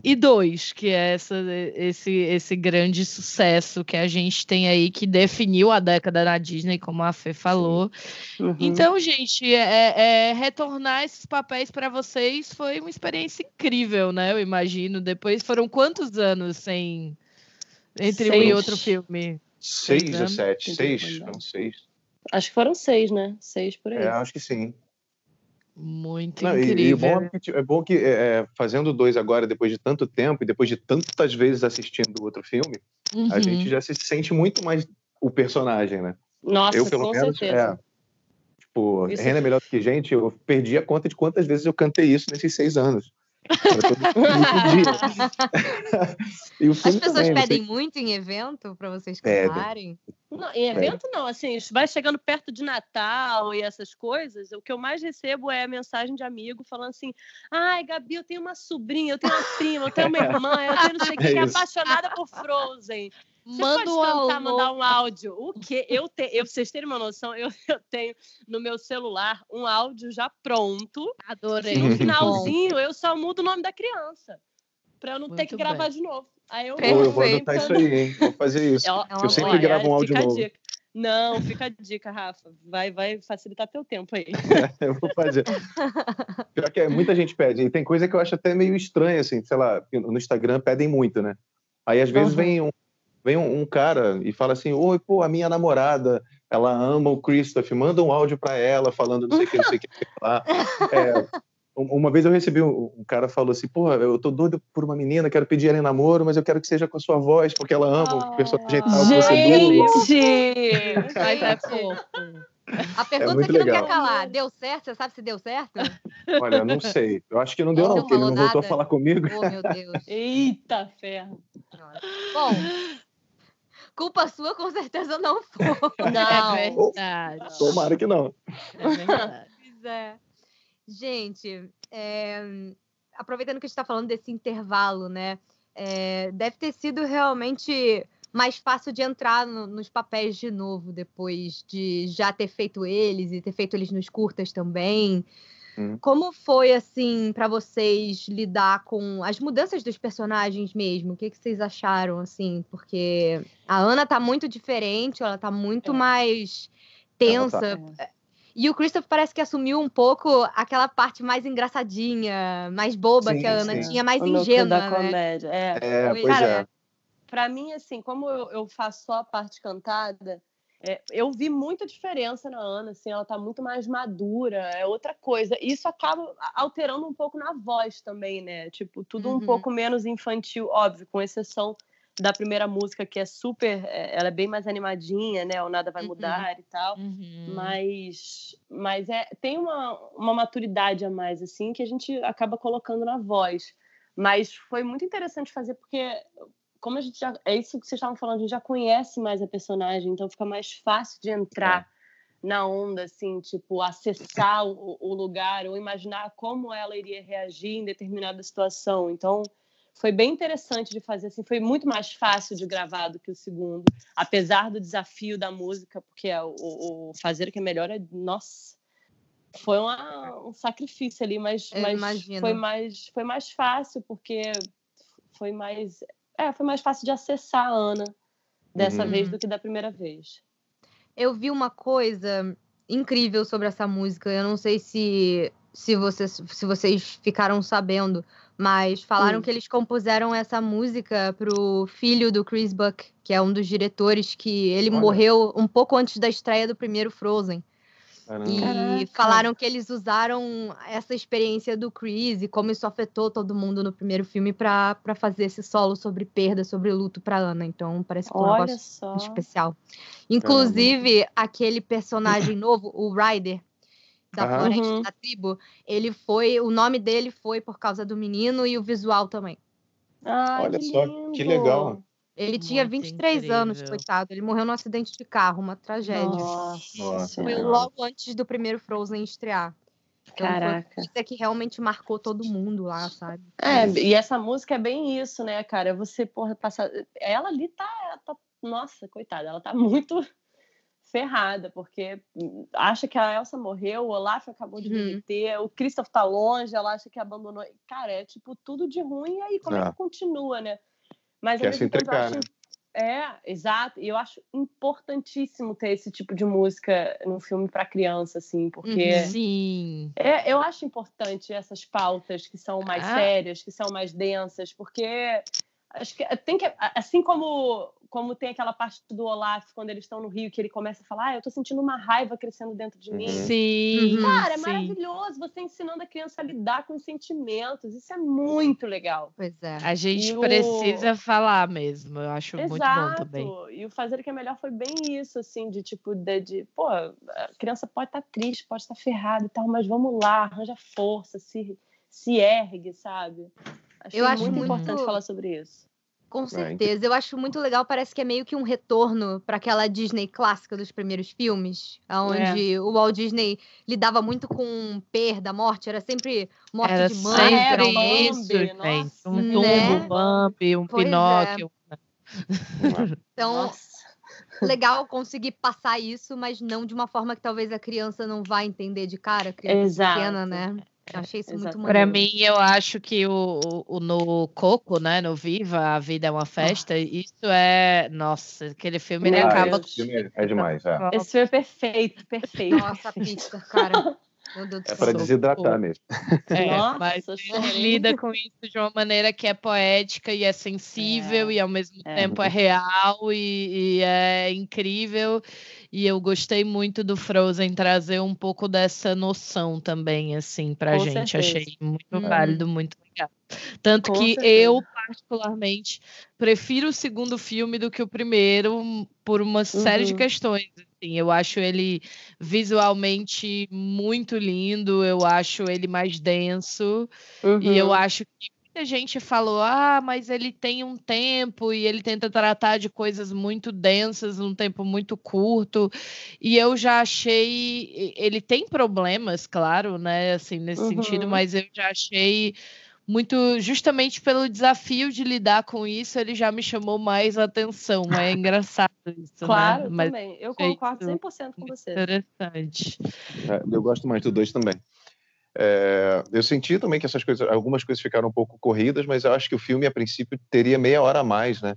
e dois, que é essa, esse, esse grande sucesso que a gente tem aí, que definiu a década da Disney, como a Fê falou. Uhum. Então, gente, é, é, retornar esses papéis para vocês foi uma experiência incrível, né? Eu imagino. Depois foram quantos anos sem entre seis. um e outro filme? Seis ou sete? Seis? Não, seis. Acho que foram seis, né? Seis por aí. É, acho que sim. Muito Não, incrível. E, e bom, é, é bom que, é, é, fazendo dois agora, depois de tanto tempo, e depois de tantas vezes assistindo o outro filme, uhum. a gente já se sente muito mais o personagem, né? Nossa, eu, pelo com menos, certeza. É, tipo, isso... Renan é melhor do que gente, eu perdi a conta de quantas vezes eu cantei isso nesses seis anos. *laughs* As pessoas também, pedem muito em evento para vocês cantarem? Não, em evento não, assim, vai chegando perto de Natal e essas coisas, o que eu mais recebo é mensagem de amigo falando assim: ai, Gabi, eu tenho uma sobrinha, eu tenho uma prima, eu tenho uma irmã, eu tenho não sei o *laughs* que, é, é apaixonada por Frozen. Você Manda pode tentar um mandar um áudio. O que eu tenho, eu, pra vocês terem uma noção, eu, *laughs* eu, tenho no meu celular um áudio já pronto. Adorei. No finalzinho eu só mudo o nome da criança. Pra eu não Muito ter que gravar bem. de novo. Aí eu, eu vou anotar isso aí, hein? Vou fazer isso. Eu, eu sempre olha, gravo um áudio novo. Não, fica a dica, Rafa. Vai, vai facilitar teu tempo aí. *laughs* eu vou fazer. Pior que é, muita gente pede. E tem coisa que eu acho até meio estranha, assim, sei lá, no Instagram pedem muito, né? Aí às vezes uhum. vem um vem um, um, cara e fala assim: Oi, pô, a minha namorada, ela ama o Christoph, manda um áudio para ela falando não sei o que, não sei o que lá. *laughs* É, uma vez eu recebi um, um, cara falou assim: Pô, eu tô doido por uma menina, quero pedir ela em namoro, mas eu quero que seja com a sua voz, porque ela ama oh, o personagem tal que você Mas é fofo. A pergunta é que não legal. quer calar, deu certo? Você sabe se deu certo? Olha, não sei. Eu acho que não deu, não, porque ele não nada. voltou a falar comigo. Oh, meu Deus. Eita ferro. Bom, culpa sua com certeza não foi. *laughs* Não, é verdade. Tomara que não. É verdade. *laughs* Pois é. Gente, é... aproveitando que a gente está falando desse intervalo, né? É... deve ter sido realmente mais fácil de entrar no, nos papéis de novo depois de já ter feito eles e ter feito eles nos curtas também. Hum. Como foi assim para vocês lidar com as mudanças dos personagens mesmo? O que, que vocês acharam assim? Porque a Ana tá muito diferente, ela tá muito é. mais tá. tensa. Tá. E o Christopher parece que assumiu um pouco aquela parte mais engraçadinha, mais boba sim, que a Ana sim. tinha, mais o ingênua. Da né? comédia. É, é pois é para mim, assim, como eu, eu, faço só a parte cantada, É, eu vi muita diferença na Ana, assim, ela tá muito mais madura, é outra coisa. Isso acaba alterando um pouco na voz também, né? Tipo, tudo Uhum. um pouco menos infantil, óbvio, com exceção da primeira música, que é super. é, Ela é bem mais animadinha, né? O Nada Vai Uhum. Mudar e tal. Uhum. Mas, mas é, tem uma, uma maturidade a mais, assim, que a gente acaba colocando na voz. Mas foi muito interessante fazer, porque, como a gente já. É isso que vocês estavam falando, a gente já conhece mais a personagem, então fica mais fácil de entrar na onda, assim, tipo, acessar o, o lugar ou imaginar como ela iria reagir em determinada situação. Então. Foi bem interessante de fazer, assim, foi muito mais fácil de gravar do que o segundo, apesar do desafio da música, porque é o, o fazer o que é melhor é, nossa, foi uma- um sacrifício ali, mas, mas foi mais foi mais fácil porque foi mais é, foi mais fácil de acessar a Ana dessa Uhum. vez do que da primeira vez. Eu vi uma coisa incrível sobre essa música. Eu não sei se, se, vocês, se vocês ficaram sabendo, mas falaram Hum. que eles compuseram essa música pro filho do Chris Buck, que é um dos diretores, que ele Olha. morreu um pouco antes da estreia do primeiro Frozen. Caramba. E Caraca. falaram que eles usaram essa experiência do Chris e como isso afetou todo mundo no primeiro filme pra fazer esse solo sobre perda, sobre luto pra Ana. Então parece que foi um negócio só. especial. Inclusive, aquele personagem *clears throat* novo, o Ryder, da Aham. floresta Uhum. da tribo, ele foi. O nome dele foi por causa do menino e o visual também. Ai, Olha que só, lindo. que legal. Ele tinha Muito 23 anos, incrível. coitado. Ele morreu num acidente de carro, uma tragédia. Nossa, Foi logo antes do primeiro Frozen estrear. Então, Caraca. coisa que realmente marcou todo mundo lá, sabe? É, e essa música é bem isso, né, cara? Você, porra, passar. Ela ali tá, tá. Nossa, coitada, ela tá *laughs* muito ferrada, porque hum, acha que a Elsa morreu, o Olaf acabou de Uhum. derreter, o Christoph tá longe, ela acha que abandonou. Cara, é tipo tudo de ruim, e aí como é, É. que continua, né? Mas Quer se entregar, acho. né? É, exato. E eu acho importantíssimo ter esse tipo de música num filme para criança, assim, porque. Uhum. Sim. É, eu acho importante essas pautas que são mais Ah. sérias, que são mais densas, porque acho que tem que assim como como tem aquela parte do Olaf quando eles estão no Rio que ele começa a falar, ah, eu tô sentindo uma raiva crescendo dentro de mim. Uhum. Sim. Uhum. Cara, é sim. maravilhoso você ensinando a criança a lidar com os sentimentos. Isso é muito legal. Pois é. A gente E o- precisa falar mesmo. Eu acho muito bom Exato. também. E o fazer o que é melhor foi bem isso, assim, de tipo, de, de pô, a criança pode estar triste, pode estar ferrada e tal, mas vamos lá, arranja força, se, se ergue, sabe? Achei Eu acho muito, muito- importante falar sobre isso. Com então certeza. Eu acho muito legal, parece que é meio que um retorno para aquela Disney clássica dos primeiros filmes, onde o Walt Disney lidava muito com perda, morte, era sempre morte Era de mãe, Ah, é, sempre geralmente. isso, gente. Um Né? tumbo, um Bambi, um Pois é. Pinóquio. *laughs* Então, Nossa. legal conseguir passar isso, mas não de uma forma que talvez a criança não vá entender de cara, a criança Exato. pequena, né? Eu achei isso muito Exatamente. maneiro. Pra mim, eu acho que o, o- o- no Coco, né, no Viva, A Vida é uma Festa, isso é. Nossa, aquele filme ele Meu acaba. Esse filme é demais, é. Esse filme é perfeito, perfeito. Nossa, a pizza, cara. É para desidratar mesmo. É, Nossa, mas lida com isso de uma maneira que é poética e é sensível É, e ao mesmo é. tempo é real e, e é incrível. E eu gostei muito do Frozen trazer um pouco dessa noção também, assim, pra Com gente. certeza. Achei muito Uhum. válido, muito legal. Tanto Com que certeza. eu, particularmente, prefiro o segundo filme do que o primeiro por uma série de Uhum. questões. Assim. Eu acho ele visualmente muito lindo, eu acho ele mais denso, e eu Uhum. acho que muita gente falou: ah, mas ele tem um tempo e ele tenta tratar de coisas muito densas num tempo muito curto. E eu já achei. Ele tem problemas, claro, né? Assim, nesse sentido, Uhum. mas eu já achei muito. Justamente pelo desafio de lidar com isso, ele já me chamou mais atenção. É *laughs* engraçado isso, Claro, né? Mas também. Eu concordo isso 100% com você. interessante. É, Eu gosto mais do dois também. É, eu senti também que essas coisas, algumas coisas ficaram um pouco corridas, mas eu acho que o filme, a princípio, teria meia hora a mais, né?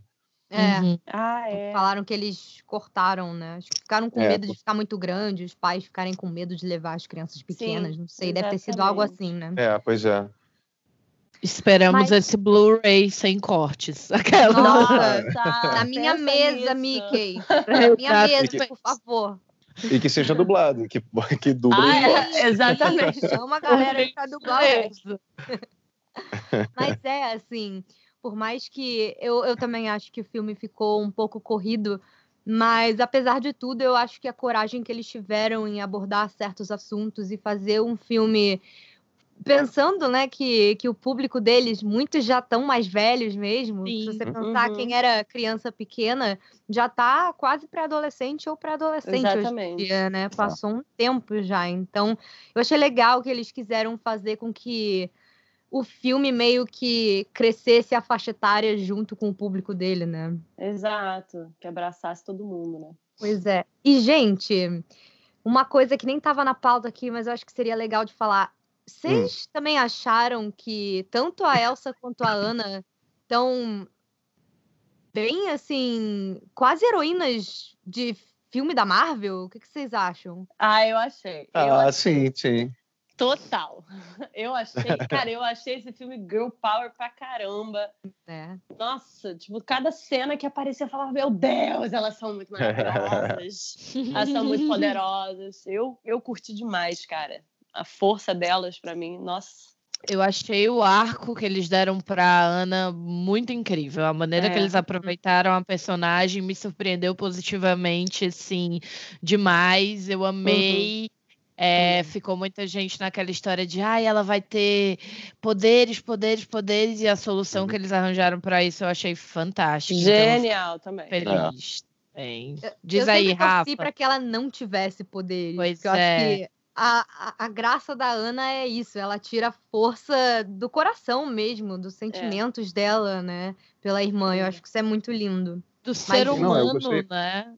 É, Uhum. Ah, é. falaram que eles cortaram, né? Acho que ficaram com É, medo de ficar muito grande, os pais ficarem com medo de levar as crianças pequenas, não sei, deve ter sido exatamente. algo assim, né? É, pois é. Esperamos Mas- esse Blu-ray sem cortes. *laughs* Aquela. Nossa, na minha pensa mesa, nisso. Mickey. Na minha mesa, por favor. E que seja dublado, que, que dublem. Ah, é, *laughs* exatamente. Chama a galera aí pra dublar o resto. Isso. *laughs* Mas é assim, por mais que eu, eu também acho que o filme ficou um pouco corrido, mas apesar de tudo, eu acho que a coragem que eles tiveram em abordar certos assuntos e fazer um filme pensando, né, que, que o público deles, muitos já estão mais velhos mesmo. Sim. Se você pensar Uhum. quem era criança pequena, já tá quase pré-adolescente ou pré-adolescente hoje em Exatamente. dia, né? Passou um tempo já. Então, eu achei legal que eles quiseram fazer com que o filme meio que crescesse a faixa etária junto com o público dele, né? Exato. Que abraçasse todo mundo, né? Pois é. E, gente, uma coisa que nem tava na pauta aqui, mas eu acho que seria legal de falar. Vocês também acharam que tanto a Elsa quanto a Ana estão bem, assim, quase heroínas de filme da Marvel? O que, que vocês acham? Ah, eu achei. Eu Ah, achei sim, sim. total. *laughs* Eu achei, cara, eu achei esse filme girl power pra caramba. É. Nossa, tipo, cada cena que aparecia eu falava, meu Deus, elas são muito *laughs* maravilhosas. elas são muito *laughs* poderosas. Eu, eu curti demais, cara. A força delas pra mim, nossa. Eu achei o arco que eles deram pra Ana muito incrível. A maneira que É. eles aproveitaram a personagem me surpreendeu positivamente, assim, demais. Eu amei. É, ficou muita gente naquela história de ai, ela vai ter poderes, poderes, poderes, e a solução Uhum. que eles arranjaram pra isso eu achei fantástica. Genial também. Então, feliz. Bem. Eu- Diz eu aí, Rafa. pra que ela não tivesse poderes. Pois eu é. acho que a, a, a graça da Ana é isso, ela tira a força do coração mesmo, dos sentimentos dela, né? Pela irmã. Eu acho que isso é muito lindo. Do ser Não, eu humano, gostei. né?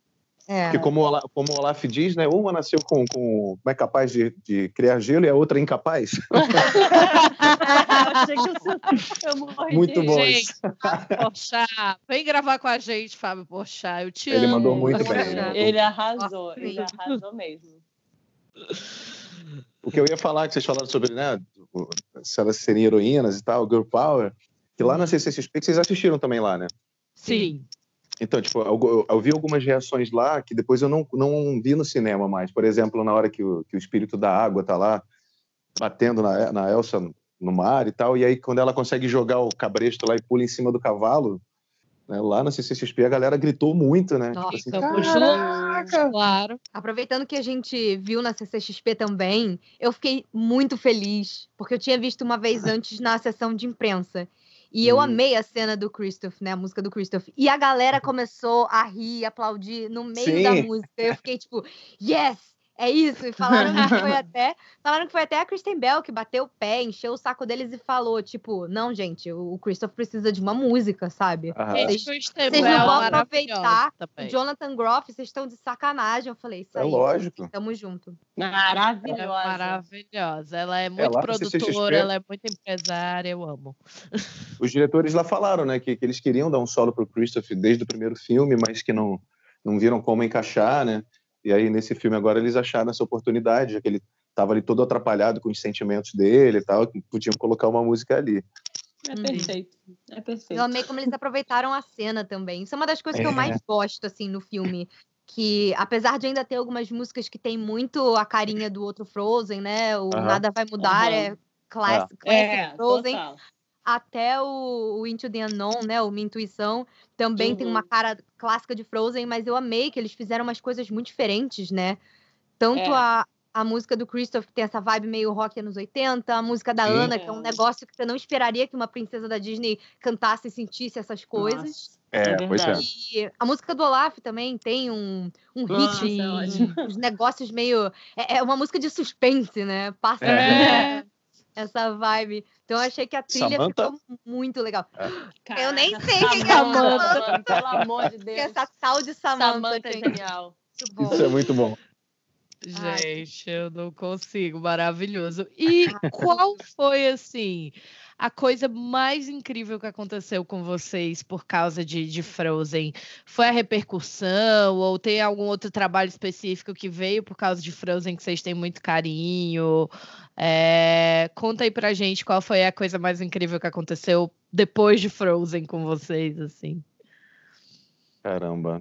É. Porque como o Olaf, como o Olaf diz, né? Uma nasceu com, com como é capaz de, de criar gelo e a outra é incapaz. eu *laughs* achei que eu, morri Muito bom. Gente, Fábio Porchat, vem gravar com a gente, Fábio Porchat. Eu te Ele amo. mandou muito Poxa. bem. né? Ele arrasou, ele arrasou mesmo. O que eu ia falar, que vocês falaram sobre, né? Se elas seriam heroínas e tal, Girl Power, que lá na CCXP, que vocês assistiram também lá, né? Sim. Então, tipo, eu, eu- eu vi algumas reações lá que depois eu não, não vi no cinema mais. Por exemplo, na hora que o, que o espírito da água tá lá batendo na, na Elsa no mar e tal, e aí quando ela consegue jogar o cabresto lá e pula em cima do cavalo, né, lá na CCXP a galera gritou muito, né? Nossa, tipo assim, "Caraca!" Claro. Aproveitando que a gente viu na CCXP também, eu fiquei muito feliz, porque eu tinha visto uma vez antes na sessão de imprensa. E eu Hum. amei a cena do Christoph, né? A música do Christoph. E a galera começou a rir, aplaudir no meio Sim. da música. Eu fiquei tipo, yes! É isso! E falaram que foi *laughs* até. Falaram que foi até a Kristen Bell que bateu o pé, encheu o saco deles e falou: tipo, não, gente, o o Christoph precisa de uma música, sabe? Gente, Vocês- vocês não vão maravilhosa aproveitar também. Jonathan Groff, vocês estão de sacanagem. Eu falei, isso É aí. lógico. Tamo junto. Ela é Maravilhosa. maravilhosa. Ela é muito CCXP. produtora, ela é muito empresária, eu amo. *laughs* Os diretores lá falaram, né, que, que eles queriam dar um solo pro Christoph desde o primeiro filme, mas que não, não viram como encaixar, né? E aí, nesse filme agora, eles acharam essa oportunidade, já que ele estava ali todo atrapalhado com os sentimentos dele e tal, que podiam colocar uma música ali. É Uhum. perfeito. É perfeito. Eu amei como eles aproveitaram a cena também. Isso é uma das coisas que eu É. mais gosto, assim, no filme. Que, apesar de ainda ter algumas músicas que tem muito a carinha do outro Frozen, né? O. Nada Vai Mudar, Aham. é class, classic É, Frozen. total. Até o, o Into the Unknown, né? O Minha Intuição, também tem uma Uhum. cara clássica de Frozen, mas eu amei que eles fizeram umas coisas muito diferentes, né? Tanto É. a, a música do Christoph, que tem essa vibe meio rock anos 80, a música da Sim. Ana, que é um É. negócio que você não esperaria que uma princesa da Disney cantasse e sentisse essas coisas. Nossa, É, pois é. E a música do Olaf também tem um, um Nossa, ritmo, é um- uns negócios meio. É, é uma música de suspense, né? Passa É. essa vibe. Então eu achei que a trilha Samantha? ficou muito legal. Cara, Eu nem sei quem é Samantha, Samantha. Pelo amor de Que Deus. essa tal de Samantha, Samantha é genial. Muito bom. Isso é muito bom. Gente, eu não consigo, maravilhoso. E qual foi assim a coisa mais incrível que aconteceu com vocês por causa de, de Frozen? Foi a repercussão ou tem algum outro trabalho específico que veio por causa de Frozen que vocês têm muito carinho? É, conta aí pra gente qual foi a coisa mais incrível que aconteceu depois de Frozen com vocês, assim. Caramba.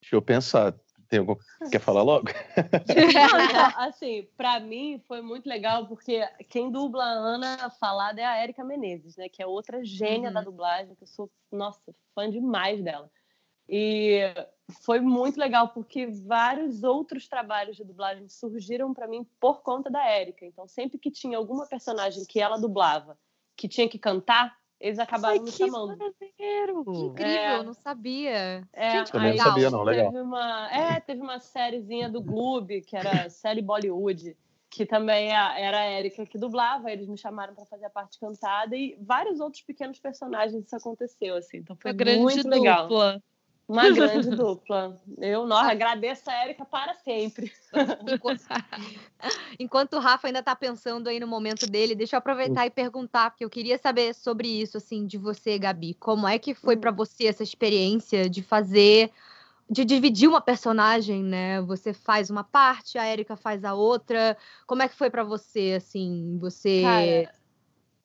Deixa eu pensar. Tem algum... Quer falar logo? *laughs* Não, então, *laughs* assim, para mim foi muito legal porque quem dubla a Ana falada é a Érica Menezes, né? Que é outra gênia uhum. da dublagem, que eu sou, nossa, fã demais dela. E foi muito legal porque vários outros trabalhos de dublagem surgiram para mim por conta da Érica. Então, sempre que tinha alguma personagem que ela dublava que tinha que cantar, eles acabaram Ai, me chamando. Brasileiro. Que incrível, é, não sabia. É, Gente, também não sabia, não, legal. Teve uma, é, teve uma sériezinha do Gloob, que era série Bollywood, que também é era a Erika que dublava, eles me chamaram para fazer a parte cantada e vários outros pequenos personagens isso aconteceu, assim. Então foi muito legal. Uma *laughs* grande dupla. Eu não, agradeço a Érica para sempre. Enquanto, *laughs* enquanto o Rafa ainda está pensando aí no momento dele, deixa eu aproveitar e perguntar, porque eu queria saber sobre isso, assim, de você, Gabi. Como é que foi para hum. você essa experiência de fazer, de dividir uma personagem, né? Você faz uma parte, a Érica faz a outra. Como é que foi para você, assim, você... Cara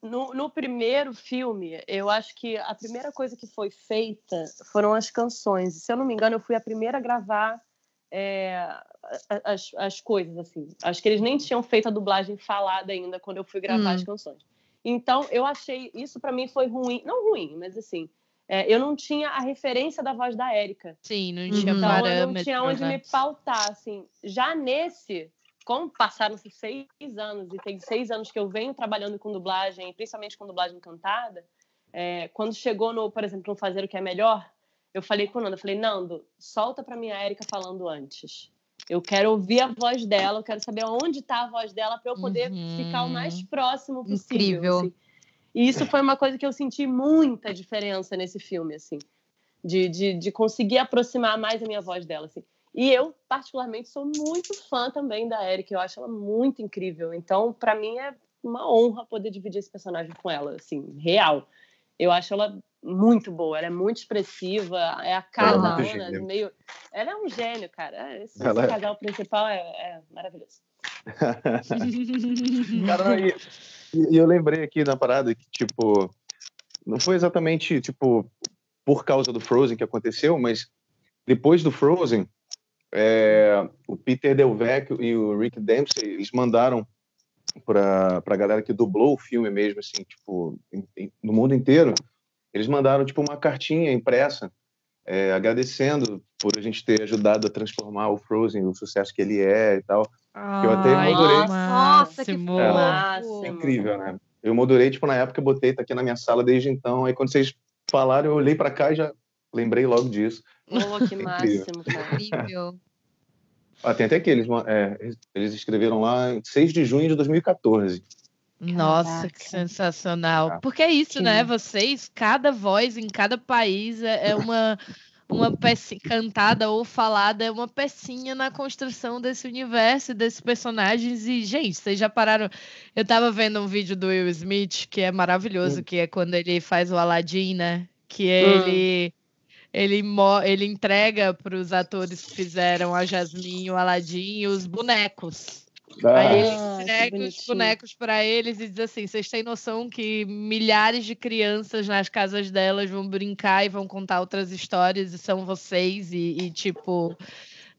no, no, primeiro filme, eu acho que a primeira coisa que foi feita foram as canções. Se eu não me engano, eu fui a primeira a gravar é, as, as coisas, assim. Acho que eles nem tinham feito a dublagem falada ainda quando eu fui gravar hum. as canções. Então, eu achei... Isso para mim foi ruim. Não ruim, mas assim... É, eu não tinha a referência da voz da Érica. Sim, não tinha então, parâmetro. eu não tinha onde né? me pautar, assim. Já nesse, como passaram-se seis anos e tem seis anos que eu venho trabalhando com dublagem, principalmente com dublagem cantada, é, quando chegou no, por exemplo, no Fazer o que é Melhor, eu falei com o Nando, eu falei, Nando, solta para minha Érica falando antes. Eu quero ouvir a voz dela, eu quero saber onde está a voz dela para eu poder uhum. ficar o mais próximo possível. Incrível. Assim. E isso foi uma coisa que eu senti muita diferença nesse filme, assim, de, de, de conseguir aproximar mais a minha voz dela, assim. E eu, particularmente, sou muito fã também da Erika. Eu acho ela muito incrível. Então, para mim, é uma honra poder dividir esse personagem com ela, assim, real. Eu acho ela muito boa, ela é muito expressiva, é a cara é da Ana, meio. Ela é um gênio, cara. Esse, ela esse é... casal principal é, é maravilhoso. *laughs* *laughs* cara, não, e, e, eu lembrei aqui na parada que, tipo, não foi exatamente, tipo, por causa do Frozen que aconteceu, mas depois do Frozen, é, o Peter Delvecchio e o Rick Dempsey, eles mandaram para a galera que dublou o filme mesmo, assim, tipo, em, em, no mundo inteiro, eles mandaram, tipo, uma cartinha impressa é, agradecendo por a gente ter ajudado a transformar o Frozen, o sucesso que ele é e tal. Ai, eu até moldurei. Nossa, que é, incrível, né? Eu moldurei, tipo, na época, eu botei, tá aqui na minha sala desde então. Aí quando vocês falaram, eu olhei para cá e já lembrei logo disso. Oh, que *laughs* máximo, cara. Incrível. Ah, tem até aqui, eles, é, eles escreveram lá em 6 de junho de 2014. Nossa, Caraca. que sensacional. Ah, Porque é isso, que... né? Vocês, cada voz em cada país é, é uma, uma pecinha cantada ou falada, é uma pecinha na construção desse universo, desses personagens. E, gente, vocês já pararam. Eu tava vendo um vídeo do Will Smith, que é maravilhoso, hum. que é quando ele faz o Aladdin, né? Que hum. ele. Ele, ele entrega para os atores que fizeram a Jasmine, o Aladdin os bonecos. Ah. Aí ele entrega os bonecos para eles e diz assim: vocês têm noção que milhares de crianças nas casas delas vão brincar e vão contar outras histórias e são vocês, e, e tipo,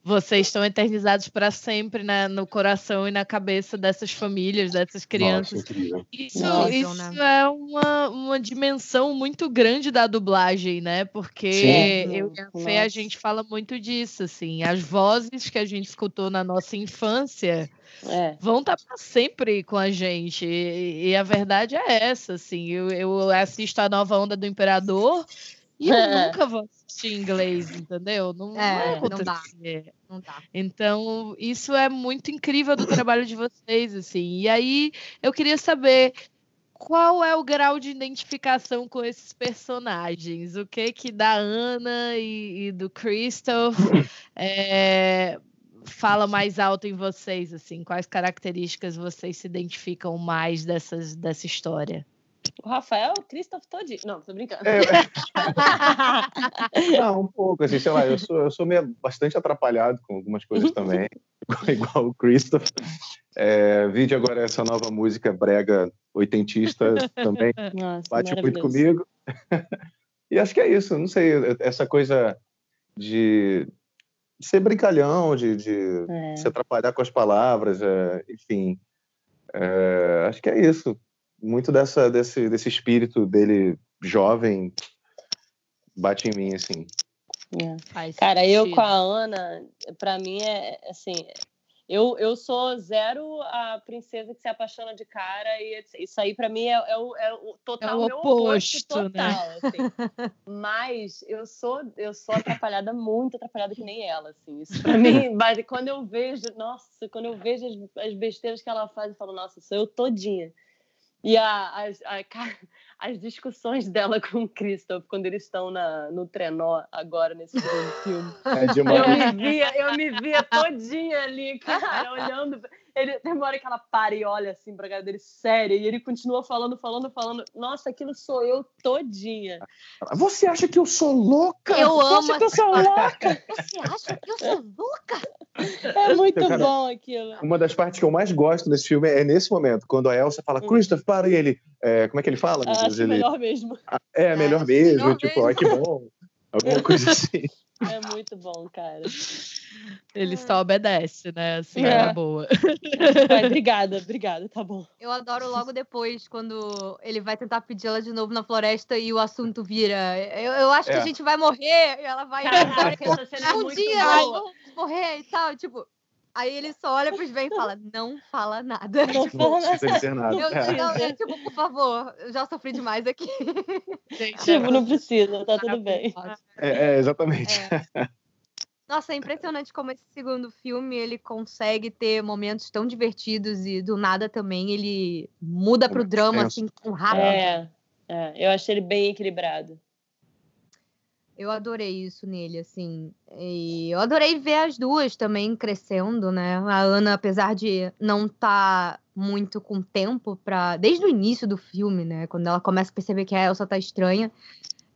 vocês estão eternizados para sempre na, no coração e na cabeça dessas famílias, dessas crianças. Nossa, isso, Nossa, isso né? é uma, uma dimensão muito grande da dublagem, né? Porque Sim. eu e a Fê, a gente fala muito disso, assim. As vozes que a gente escutou na nossa infância é. vão estar tá para sempre com a gente. E, e, a verdade é essa, assim. Eu, eu assisto a nova onda do Imperador e eu é. *laughs* nunca vou assistir em inglês, entendeu? Não, é, não, não dá. Não dá. Então, isso é muito incrível do trabalho de vocês, assim. E aí, eu queria saber qual é o grau de identificação com esses personagens? O que que da Ana e, e do Christoph *laughs* é, fala mais alto em vocês, assim? Quais características vocês se identificam mais dessas, dessa história? O Rafael, o Christoph todinho. Não, tô brincando. É, *laughs* não, um pouco, assim, sei lá, eu sou, eu sou meio, bastante atrapalhado com algumas coisas também, *laughs* igual o Christoph. É, vídeo agora essa nova música brega oitentista também *laughs* Nossa, bate muito comigo. e acho que é isso, não sei, essa coisa de ser brincalhão, de, de É. se atrapalhar com as palavras, é, enfim. É, acho que é isso. Muito dessa, desse, desse espírito dele jovem bate em mim, assim. É. Cara, eu com a Ana, pra mim é assim. Eu, eu sou zero a princesa que se apaixona de cara e isso aí pra mim é, é o, é o total É o meu oposto, total, né? assim. *laughs* Mas eu sou eu sou atrapalhada muito atrapalhada que nem ela, assim. Isso pra *laughs* mim, mas quando eu vejo, nossa, quando eu vejo as, as besteiras que ela faz, eu falo, nossa, sou eu todinha. E a, as, a- *laughs* as discussões dela *laughs* com o Christoph quando eles estão na, no trenó agora nesse filme. É Eu me via, eu me via todinha ali, cara, olhando. Ele, *laughs* hora que ela para e olha assim pra cara dele, séria, e ele continua falando, falando, falando. Nossa, aquilo sou eu todinha. Você acha que eu sou louca? Eu Você amo. acha que eu sou louca? *laughs* Você acha que eu sou louca? É muito Cara, bom aquilo. Uma das partes que eu mais gosto nesse filme é nesse momento, quando a Elsa fala, Christoph, para, e ele. é, como é que ele fala? meu Deus? Hum. Acho ele, melhor mesmo. É, melhor mesmo, melhor tipo, mesmo. ai que bom. Alguma coisa *laughs* assim. É muito bom, cara. Ele só obedece, né? Assim, É. é boa. *laughs* Vai, obrigada, obrigada, tá bom. Eu adoro logo depois, quando ele vai tentar pedir ela de novo na floresta e o assunto vira. Eu, eu acho que É. a gente vai morrer. E ela vai. Caraca, essa cena é um muito dia boa. vamos morrer e tal. Tipo, aí ele só olha pros bem e fala: Não fala nada. Não Tipo, fala Não nada. precisa dizer nada. eu, É. não, é, tipo, por favor, eu já sofri demais aqui. Gente, Tipo, não precisa, tá tudo bem. É, é, exatamente. É. Nossa, é impressionante como esse segundo filme ele consegue ter momentos tão divertidos e do nada também ele muda pro Muito drama assim com rápido. É, é, eu achei ele bem equilibrado. Eu adorei isso nele, assim. E eu adorei ver as duas também crescendo, né? A Ana, apesar de não estar muito com tempo para desde o início do filme, né? Quando ela começa a perceber que a Elsa tá estranha,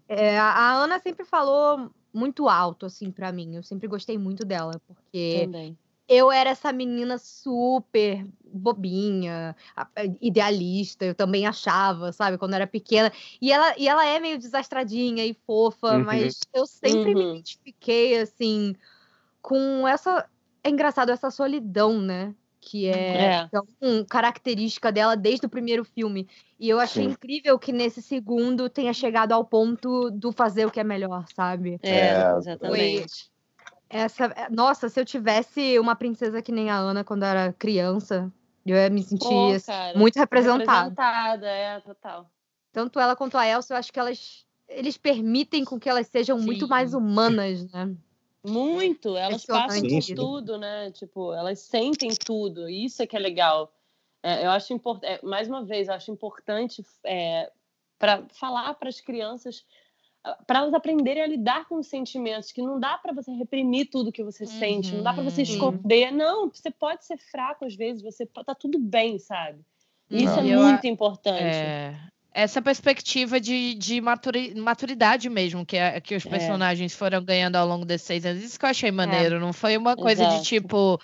é, a Ana sempre falou muito alto, assim, pra mim. Eu sempre gostei muito dela, porque Também. Eu era essa menina super bobinha, idealista, eu também achava, sabe, quando eu era pequena. E ela, e ela é meio desastradinha e fofa, Uhum. mas eu sempre me Uhum. identifiquei, assim, com essa. É engraçado, essa solidão, né? Que é, É. tão característica dela desde o primeiro filme. E eu achei Sim. incrível que nesse segundo tenha chegado ao ponto do fazer o que é melhor, sabe? É, É, exatamente. Essa, é, nossa, se eu tivesse uma princesa que nem a Ana quando era criança, eu ia me sentir Pô, assim, cara, muito representada. Representada, é, total. Tanto ela quanto a Elsa, eu acho que elas eles permitem com que elas sejam muito Sim. mais humanas, né? Muito, elas passam por tudo, né? Tipo, elas sentem tudo, isso é que é legal. É, eu acho importante, mais uma vez, eu acho importante para falar para as crianças, para elas aprenderem a lidar com os sentimentos, que não dá para você reprimir tudo que você sente, não dá para você Uhum. esconder. Não, você pode ser fraco às vezes, você tá tudo bem, sabe? Isso é Eu muito importante. É, essa perspectiva de, de maturi- maturidade mesmo, que, é- que os É. personagens foram ganhando ao longo desses seis anos. Isso que eu achei maneiro. Não foi uma coisa Exato. de tipo,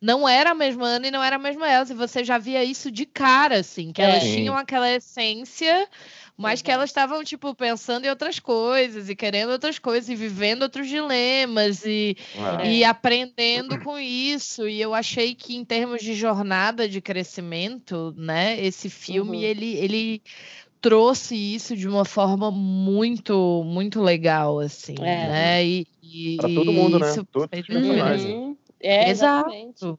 não era a mesma Ana e não era a mesma Elsa. E você já via isso de cara, assim, que É. elas Sim. tinham aquela essência. Mas que elas estavam, tipo, pensando em outras coisas e querendo outras coisas e vivendo outros dilemas e, É. e aprendendo com isso. E eu achei que, em termos de jornada de crescimento, né, esse filme, Uhum. ele, ele trouxe isso de uma forma muito, muito legal, assim, É. né? E, e, Pra todo mundo, né? isso Todos os personagens. Uhum. É, Exato.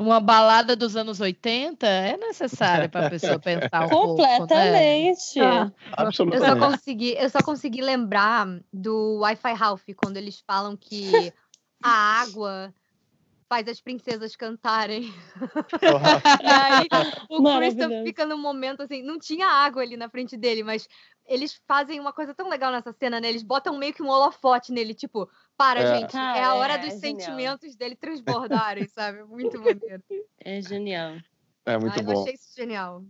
Uma balada dos anos 80 é necessária para a pessoa pensar um pouco, né? Completamente. Ah, eu só Absolutamente. consegui, eu só consegui lembrar do Wi-Fi Ralph quando eles falam que a água faz as princesas cantarem. *laughs* e aí o Christopher fica num momento assim, não tinha água ali na frente dele, mas eles fazem uma coisa tão legal nessa cena, né? Eles botam meio que um holofote nele, tipo, para, é. gente, é a hora é, dos é sentimentos dele transbordarem, sabe? Muito maneiro. É genial. É muito ah, bom. Eu achei isso genial.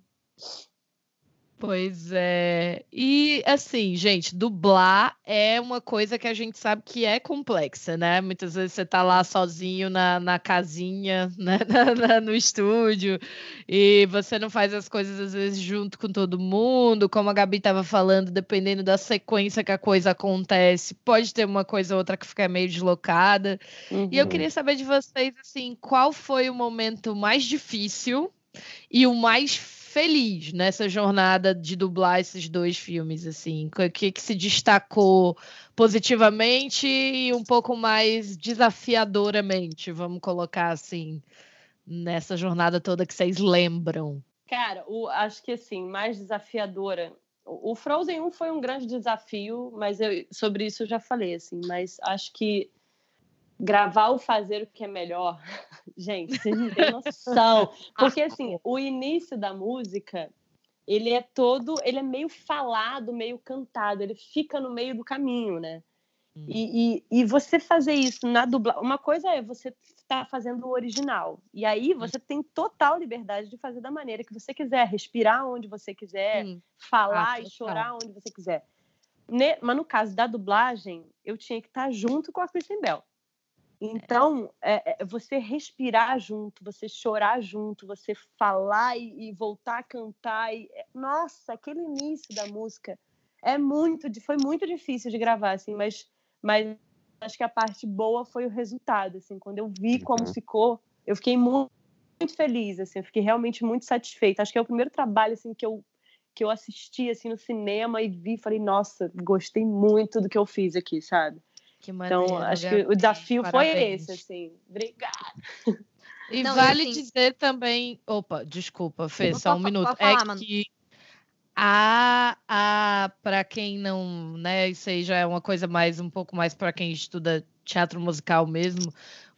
Pois é. E assim, gente, dublar é uma coisa que a gente sabe que é complexa, né? Muitas vezes você tá lá sozinho na, na casinha, *laughs* né? Na, na, no estúdio, e você não faz as coisas às vezes junto com todo mundo, como a Gabi estava falando, dependendo da sequência que a coisa acontece, pode ter uma coisa ou outra que fica meio deslocada. Uhum. E eu uhum. queria saber de vocês, assim, qual foi o momento mais difícil e o mais feliz nessa jornada de dublar esses dois filmes, assim? O que, que se destacou positivamente e um pouco mais desafiadoramente, vamos colocar assim, nessa jornada toda que vocês lembram? Cara, o, acho que assim, mais desafiadora. O Frozen 1 foi um grande desafio, mas eu, sobre isso eu já falei, assim, mas acho que gravar o fazer o que é melhor. *laughs* Gente, vocês não têm noção. *laughs* Porque, assim, o início da música, ele é todo, ele é meio falado, meio cantado, ele fica no meio do caminho, né? Hum. E, e, e, você fazer isso na dublagem, uma coisa é você estar tá fazendo o original, e aí você hum. tem total liberdade de fazer da maneira que você quiser, respirar onde você quiser, Sim. falar ah, e chorar onde você quiser. Mas no caso da dublagem, eu tinha que estar tá junto com a Kristen Bell. Então, é, é, você respirar junto, você chorar junto, você falar e, e voltar a cantar. E, é, nossa, aquele início da música é muito, foi muito difícil de gravar, assim, mas, mas acho que a parte boa foi o resultado, assim, quando eu vi como uhum. ficou, eu fiquei muito, muito feliz, assim, eu fiquei realmente muito satisfeita. Acho que é o primeiro trabalho, assim, que eu que eu assisti assim no cinema e vi, falei, nossa, gostei muito do que eu fiz aqui, sabe? Que maneiro, então, acho que o desafio Parabéns. foi esse, assim. Obrigada. E Não, vale assim... dizer também. Opa, desculpa, Fê, só um minuto. Falar, é mano. que a, a para quem não, né, isso aí já é uma coisa mais um pouco mais para quem estuda teatro musical mesmo.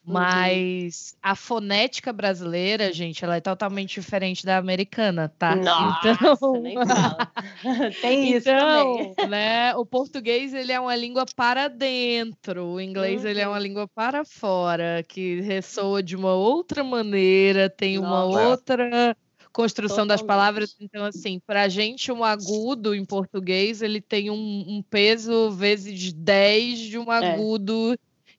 Uhum. Mas a fonética brasileira, gente, ela é totalmente diferente da americana, tá? Nossa, então, nem fala. *laughs* Tem isso então, também. né? O português ele é uma língua para dentro, o inglês uhum. ele é uma uhum. língua para fora, que ressoa de uma outra maneira, tem uma Nossa. outra construção Totalmente. das palavras. Então, assim, para a gente, um agudo em português, ele tem um, um peso vezes 10 de um é.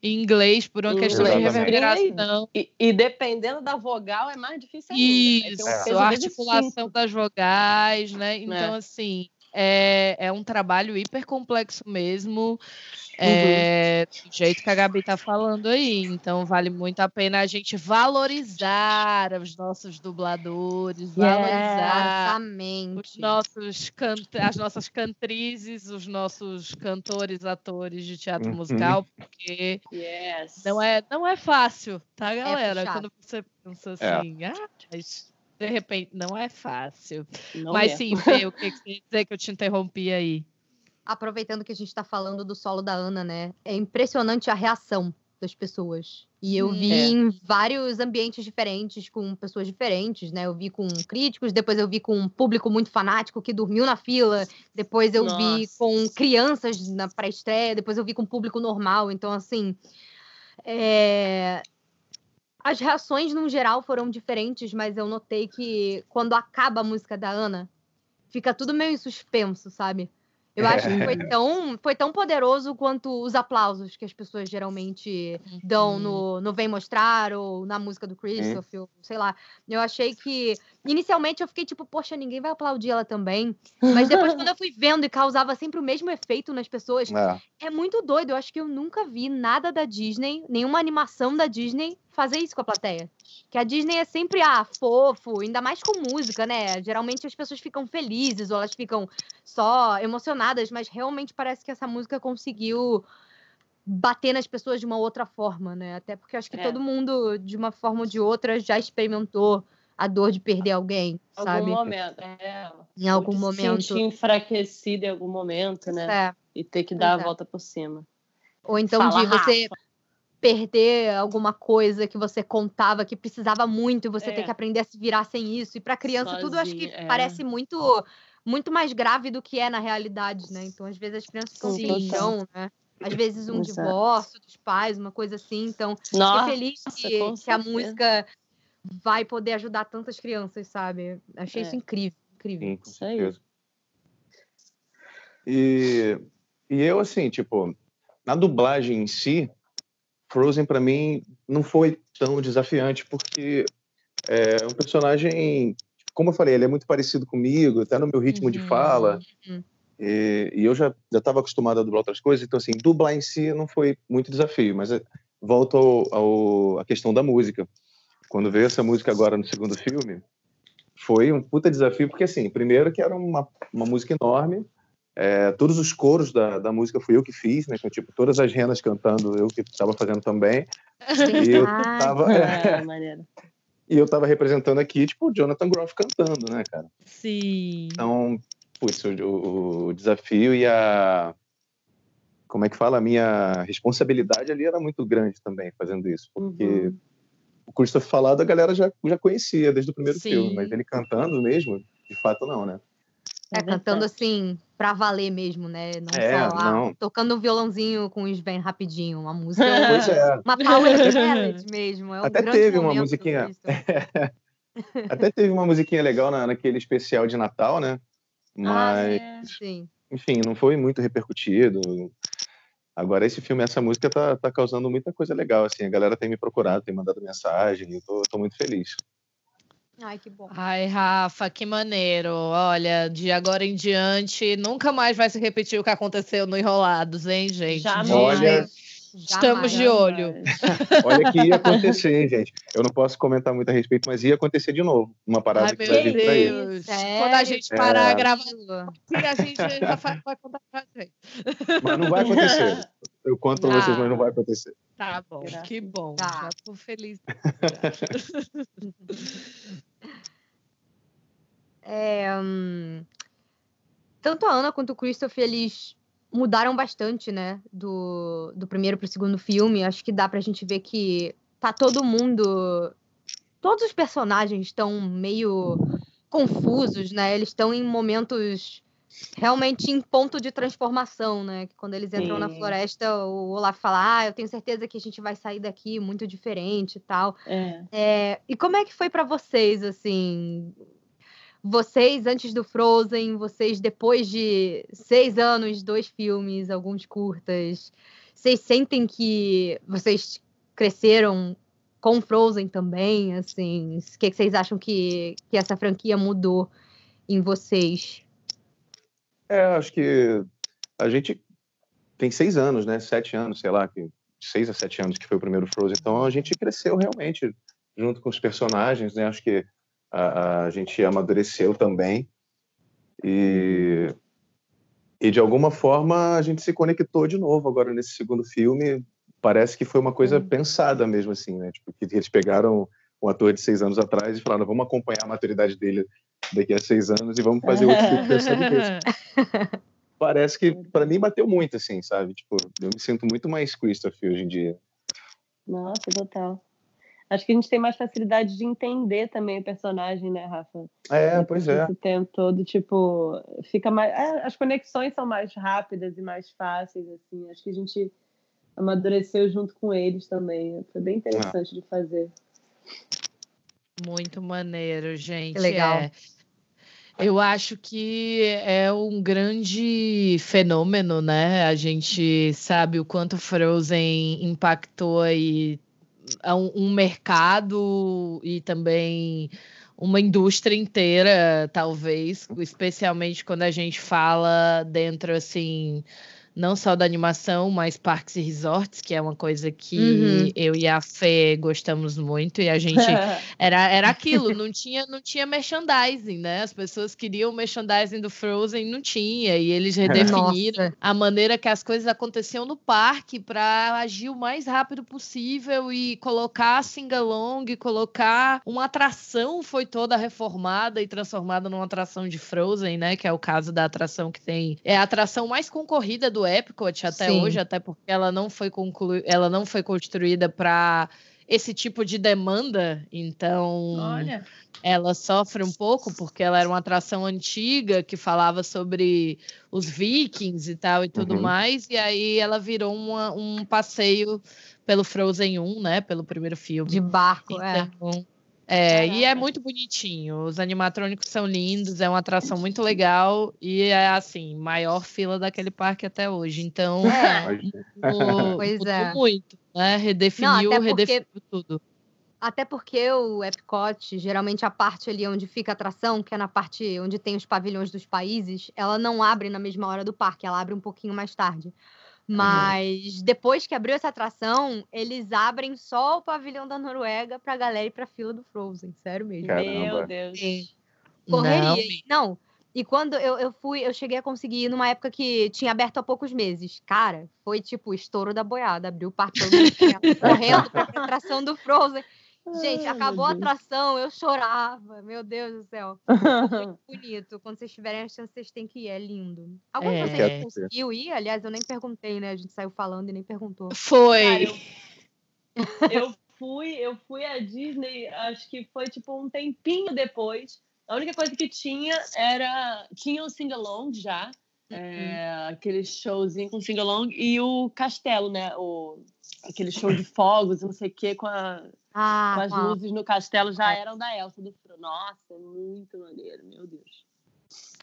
Em inglês por uma questão de reverberação. E, e, dependendo da vogal é mais difícil ainda. Isso, um a articulação das vogais, né? Então, é. assim, é, é um trabalho hiper complexo mesmo. É, uhum. do jeito que a Gabi está falando aí. Então, vale muito a pena a gente valorizar os nossos dubladores, valorizar os nossos as nossas cantrizes, os nossos cantores, atores de teatro uhum. musical, porque yes. não, é, não é fácil, tá, é galera? É Quando você pensa assim, ah, de repente, não é fácil. Não Mas é. sim, *laughs* Fê, o que você quer dizer que eu te interrompi aí? aproveitando que a gente está falando do solo da Ana, né? É impressionante a reação das pessoas. E eu vi é. em vários ambientes diferentes, com pessoas diferentes, né? Eu vi com críticos, depois eu vi com um público muito fanático que dormiu na fila, depois eu Nossa. vi com crianças na pré-estreia, depois eu vi com público normal. Então, assim. É... As reações, no geral, foram diferentes, mas eu notei que quando acaba a música da Ana, fica tudo meio em suspenso, sabe? Eu acho que foi tão, foi tão poderoso quanto os aplausos que as pessoas geralmente dão no, uhum. no Vem Mostrar ou na música do Christopher, ou, sei lá. Eu achei que. Inicialmente eu fiquei tipo, poxa, ninguém vai aplaudir ela também. *laughs* Mas depois, quando eu fui vendo e causava sempre o mesmo efeito nas pessoas, é. é muito doido. Eu acho que eu nunca vi nada da Disney, nenhuma animação da Disney fazer isso com a plateia. Que a Disney é sempre, ah, fofo, ainda mais com música, né? Geralmente as pessoas ficam felizes ou elas ficam só emocionadas, mas realmente parece que essa música conseguiu bater nas pessoas de uma outra forma, né? Até porque acho que é. todo mundo, de uma forma ou de outra, já experimentou a dor de perder alguém, algum sabe? Momento, é. Em algum momento. Se sentir enfraquecido em algum momento, né? É. E ter que dar é. a volta por cima. Ou então Fala de você perder alguma coisa que você contava que precisava muito e você É. ter que aprender a se virar sem isso. E pra criança tudo acho que é. parece muito muito mais grave do que é na realidade, né? Então às vezes as crianças ficam sem chão, né? Às vezes um Exato. divórcio dos pais, uma coisa assim. Então, Nossa, fiquei feliz que, que a música vai poder ajudar tantas crianças, sabe? Achei É. isso incrível, incrível. Sim, com Isso aí. certeza. E, e eu, assim, tipo, na dublagem em si, Frozen pra mim não foi tão desafiante, porque é um personagem, como eu falei, ele é muito parecido comigo, até no meu ritmo de Uhum. fala. Uhum. E, e eu já estava acostumado a dublar outras coisas, então, assim, dublar em si não foi muito desafio, mas é, volto ao, ao, à questão da música. Quando veio essa música agora no segundo filme, foi um puta desafio, porque, assim, primeiro que era uma, uma música enorme, é, todos os coros da, da música fui eu que fiz, né? Então, tipo, todas as renas cantando, eu que estava fazendo também. E eu Verdade. tava, É, e eu tava representando aqui, tipo, o Jonathan Groff cantando, né, cara? Sim. Então, putz, o, o- o desafio e a. Como é que fala? A minha responsabilidade ali era muito grande também fazendo isso, porque Uhum. O Christopher falado a galera já, já conhecia desde o primeiro Sim. filme, mas ele cantando mesmo, de fato não, né? É, cantando verdade. assim, pra valer mesmo, né? Não É, só ah, não. tocando um violãozinho com o Sven rapidinho, uma música. *laughs* Pois é. Uma power ballad mesmo. É um Até teve uma musiquinha. *laughs* Até teve uma musiquinha legal na, naquele especial de Natal, né? Ah, Mas, é. Sim. enfim, não foi muito repercutido. Agora, esse filme, essa música tá, tá causando muita coisa legal, assim. A galera tem me procurado, tem mandado mensagem, e eu tô, tô muito feliz. Ai, que bom. Ai, Rafa, que maneiro. Olha, de agora em diante, nunca mais vai se repetir o que aconteceu no Enrolados, hein, gente? Jamais. Olha, Estamos de olho. *laughs* Olha que ia acontecer, hein, gente. Eu não posso comentar muito a respeito, mas ia acontecer de novo. Uma parada Ai, que meu vai vir. Deus. Sério? Quando a gente parar a É. gravar, a gente já *laughs* vai contar pra gente. Mas não vai acontecer. *laughs* Eu conto pra vocês, Ah. mas não vai acontecer. Tá bom, Graças que bom. Tá. Já tô feliz. É, hum, tanto a Ana quanto o Christopher, eles mudaram bastante, né? Do, do primeiro pro segundo filme. Acho que dá pra gente ver que tá todo mundo. Todos os personagens estão meio confusos, né? Eles estão em momentos realmente em ponto de transformação, né? Que quando eles entram na Sim. floresta, o Olaf fala: Ah, eu tenho certeza que a gente vai sair daqui muito diferente e tal. É. É, e como é que foi pra vocês, assim? Vocês antes do Frozen, vocês depois de seis anos, dois filmes, alguns curtas, vocês sentem que vocês cresceram com Frozen também, assim? O que, que vocês acham que, que essa franquia mudou em vocês? É, acho que a gente tem seis anos, né? Sete anos, sei lá, que seis a sete anos que foi o primeiro Frozen. Então a gente cresceu realmente junto com os personagens, né? Acho que a, a gente amadureceu também e e de alguma forma a gente se conectou de novo agora nesse segundo filme. Parece que foi uma coisa Hum. pensada mesmo assim, né? Tipo que eles pegaram um ator de seis anos atrás e falaram vamos acompanhar a maturidade dele daqui a seis anos e vamos fazer outro filme pensando nisso *laughs* parece que para mim bateu muito assim, sabe? Tipo, eu me sinto muito mais Christopher hoje em dia. Nossa, total. Acho que a gente tem mais facilidade de entender também o personagem, né, Rafa? É, Depois pois é. desse tempo todo, tipo, fica mais. é, as conexões são mais rápidas e mais fáceis, assim. Acho que a gente amadureceu junto com eles também. Foi bem interessante de fazer. Muito maneiro, gente. Que legal. é. Eu acho que é um grande fenômeno, né? A gente sabe o quanto Frozen impactou aí a um, um mercado e também uma indústria inteira, talvez, especialmente quando a gente fala dentro assim, não só da animação, mas parques e resorts, que é uma coisa que Uhum. eu e a Fê gostamos muito e a gente *laughs* era, era aquilo, não tinha, não tinha merchandising, né? As pessoas queriam o merchandising do Frozen, não tinha, e eles redefiniram Nossa. a maneira que as coisas aconteciam no parque para agir o mais rápido possível e colocar sing-along, colocar uma atração foi toda reformada e transformada numa atração de Frozen, né? Que é o caso da atração que tem. É a atração mais concorrida do do Epcot até Sim. hoje, até porque ela não foi conclu... ela não foi construída para esse tipo de demanda, então Olha. ela sofre um pouco porque ela era uma atração antiga que falava sobre os vikings e tal e tudo Uhum. mais, e aí ela virou uma- um passeio pelo Frozen 1, né, pelo primeiro filme. De barco, é. É, e é muito bonitinho. Os animatrônicos são lindos, é uma atração muito legal e é assim, maior fila daquele parque até hoje. Então, É. mudou, *laughs* Pois mudou é. muito, né? Redefiniu, Não, até porque- redefiniu tudo. Até porque o Epcot, geralmente a parte ali onde fica a atração, que é na parte onde tem os pavilhões dos países, ela não abre na mesma hora do parque, ela abre um pouquinho mais tarde. Mas depois que abriu essa atração, eles abrem só o pavilhão da Noruega pra galera ir pra fila do Frozen, sério mesmo. Caramba. Meu Deus. Sim. Correria. Não, e- Não, e quando eu, eu fui, eu cheguei a conseguir ir numa época que tinha aberto há poucos meses. Cara, foi tipo o estouro da boiada. Abriu o parque *laughs* correndo pra atração do Frozen. Gente, acabou a atração, eu chorava. Meu Deus do céu. *laughs* Muito bonito. Quando vocês tiverem a chance, vocês têm que ir. É lindo. Algum de É. vocês conseguiu ir? Aliás, eu nem perguntei, né? A gente saiu falando e nem perguntou. Foi. Cara, eu, *laughs* eu fui, eu fui à Disney, acho que foi tipo um tempinho depois. A única coisa que tinha era. Tinha o sing-along já. é, aquele showzinho com sing-along e o castelo, né? O, aquele show de fogos, não sei o que, com, a- Ah, com as a- luzes no castelo já É. eram da Elsa do Fro. Nossa, muito maneiro, meu Deus.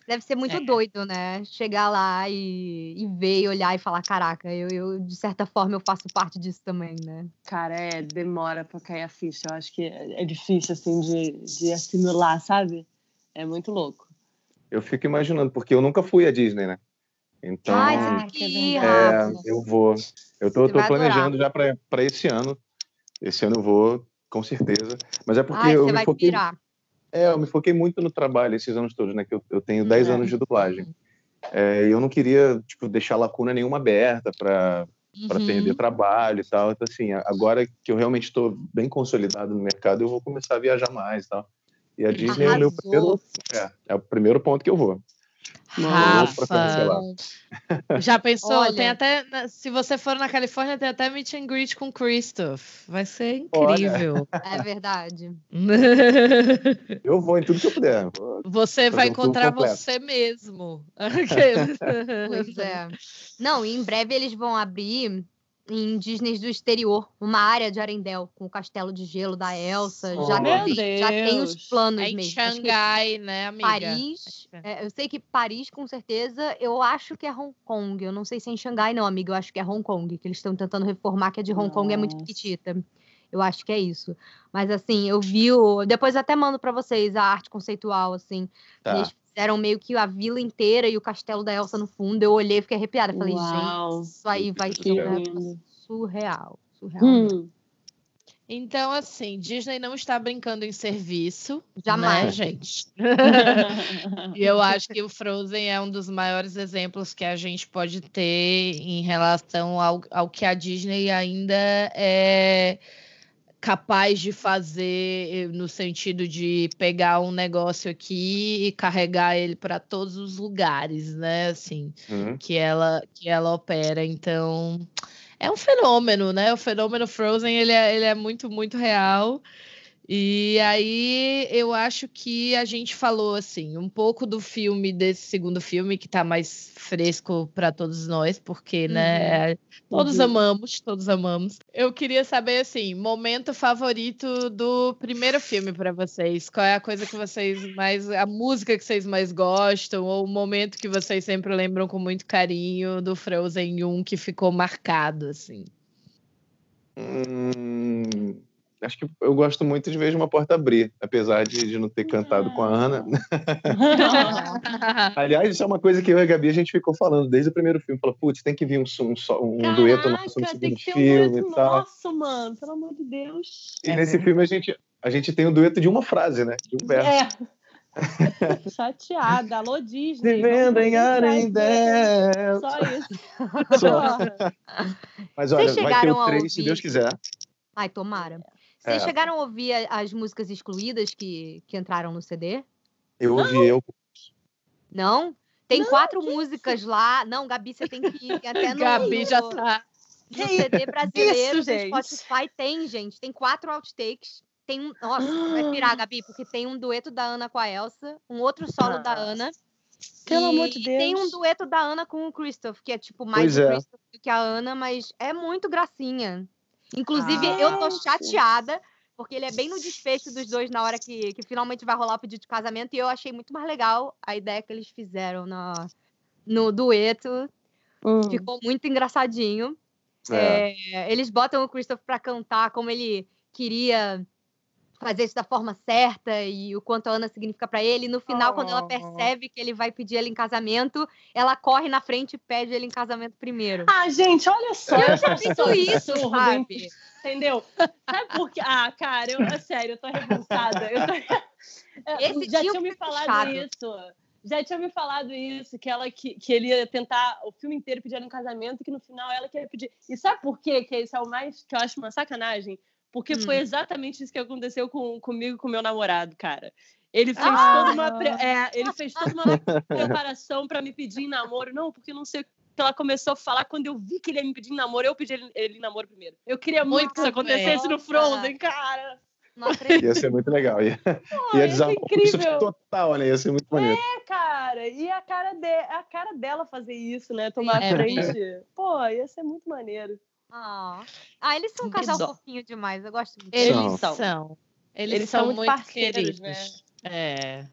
Deve ser muito É. doido, né? Chegar lá e, e ver, e olhar e falar: caraca, eu, eu, de certa forma, eu faço parte disso também, né? Cara, é, demora pra cair a ficha. Eu acho que é, é difícil, assim, de, de assimilar, sabe? É muito louco. Eu fico imaginando, porque eu nunca fui à Disney, né? Então, Ai, Ah, você tem que que ir, é é, eu vou. Eu tô, tô vai adorar. planejando já para esse ano. Esse ano eu vou, com certeza. Mas é porque Ai, eu você me vai foquei, pirar. é, eu me foquei muito no trabalho esses anos todos, né? Que eu, eu tenho 10 Uhum. anos de dublagem. É, e eu não queria, tipo, deixar lacuna nenhuma aberta para para Uhum. perder trabalho e tal. Então, assim, agora que eu realmente estou bem consolidado no mercado, eu vou começar a viajar mais e tal. E a Disney é o meu Arrasou. primeiro, é, é o primeiro ponto que eu vou. Rafa, já pensou? Olha. Tem até, se você for na Califórnia, tem até meet and greet com Christoph. Vai ser Olha. incrível. É verdade. *laughs* Eu vou em tudo que eu puder. Vou- Você vai encontrar você mesmo. *laughs* Pois é. Não, e em breve eles vão abrir em Disney do exterior uma área de Arendelle com o castelo de gelo da Elsa. Já, Meu tem, já tem os planos É em mesmo. Xangai, né, amiga? Paris, que é, eu sei que Paris, com certeza, eu acho que é Hong Kong. Eu não sei se é em Xangai, não, amiga. Eu acho que é Hong Kong, que eles estão tentando reformar, que a de Hong Kong é muito Nossa. pequitita. Eu acho que é isso. Mas assim, eu vi o. Depois até mando pra vocês a arte conceitual, assim. Tá. Eles fizeram meio que a vila inteira e o castelo da Elsa no fundo. Eu olhei e fiquei arrepiada. Falei, Uau. gente, isso aí vai Que ser surreal. Surreal. Hum. Então, assim, Disney não está brincando em serviço. Jamais. Né, gente? *laughs* E eu acho que o Frozen é um dos maiores exemplos que a gente pode ter em relação ao, ao que a Disney ainda é capaz de fazer no sentido de pegar um negócio aqui e carregar ele para todos os lugares, né? Assim, Uhum. que ela que ela opera. Então, é um fenômeno, né? O fenômeno Frozen ele é, ele é muito muito real. E aí eu acho que a gente falou assim um pouco do filme desse segundo filme que tá mais fresco para todos nós, porque né, todos Uhum. amamos, todos amamos. Eu queria saber assim, momento favorito do primeiro filme para vocês. Qual é a coisa que vocês mais a música que vocês mais gostam ou o momento que vocês sempre lembram com muito carinho do Frozen 1 que ficou marcado assim? Hum, acho que eu gosto muito de Vejo uma Porta Abrir, apesar de, de não ter cantado com a Ana. *laughs* Aliás, isso é uma coisa que eu e a Gabi a gente ficou falando desde o primeiro filme. Falou, putz, tem que vir um, um, um dueto nosso no Caraca, tem segundo que ter um filme dueto e tal. nosso, mano. Pelo amor de Deus. E É nesse verdade. filme a gente, a gente tem o dueto de uma frase, né? De um verso. É. *laughs* Chateada. Alô, Disney. Vivendo vamos em. Arendelle. Só isso. Só. *laughs* Mas olha, vai ter o a 3, se? Deus quiser. Ai, tomara. Vocês É. chegaram a ouvir as músicas excluídas que, que entraram no CD? Eu ouvi eu. Não? Tem quatro músicas lá. Não, Gabi, você tem que ir *laughs* até no, Gabi já tá. no CD brasileiro Isso, do gente? Spotify. Tem, gente. Tem quatro outtakes. Tem um. Nossa, vai *gasps* pirar, Gabi, porque tem um dueto da Ana com a Elsa, um outro solo da Ana. Pelo e, amor de e tem um Deus. dueto da Ana com o Christoph, que é tipo mais Pois o é. Christoph do que a Ana, mas é muito gracinha. Inclusive, Ah. eu tô chateada, porque ele é bem no desfecho dos dois na hora que, que finalmente vai rolar o pedido de casamento, e eu achei muito mais legal a ideia que eles fizeram na, no dueto. Hum. Ficou muito engraçadinho. É. É, eles botam o Christoph pra cantar como ele queria fazer isso da forma certa e o quanto a Ana significa pra ele. E no final, quando ela Oh. percebe que ele vai pedir ela em casamento, ela corre na frente e pede ele em casamento primeiro. Ah, gente, olha só. eu já sinto isso, absurdo, sabe? Entendeu? Sabe por quê? Ah, cara, eu, é sério, eu tô revoltada. Eu tô... *laughs* Esse Já tinha me falado puxado. isso. Já tinha me falado isso, que ela que, que ele ia tentar o filme inteiro pedir ela em casamento, que no final ela queria pedir. E sabe por quê? Que isso é o mais que eu acho uma sacanagem? Porque Hum. foi exatamente isso que aconteceu com, comigo e com meu namorado, cara. Ele fez Ah! toda uma pre- é, ele fez toda uma preparação para me pedir em namoro. Não, porque não sei o que ela começou a falar quando eu vi que ele ia me pedir em namoro, eu pedi ele, ele em namoro primeiro. Eu queria muito, Muito que isso acontecesse bem. no Frozen, cara. *laughs* Ia ser muito legal. Ia, Pô, ia o incrível. Total, né? Ia ser muito maneiro. É, cara. E a cara, de, a cara dela fazer isso, né? Tomar É a frente. Pô, ia ser muito maneiro. Ah, Ah, eles são um casal dó. fofinho demais. Eu gosto muito. Eles São. são. são. Eles, Eles são, são muito parceiros, né? É.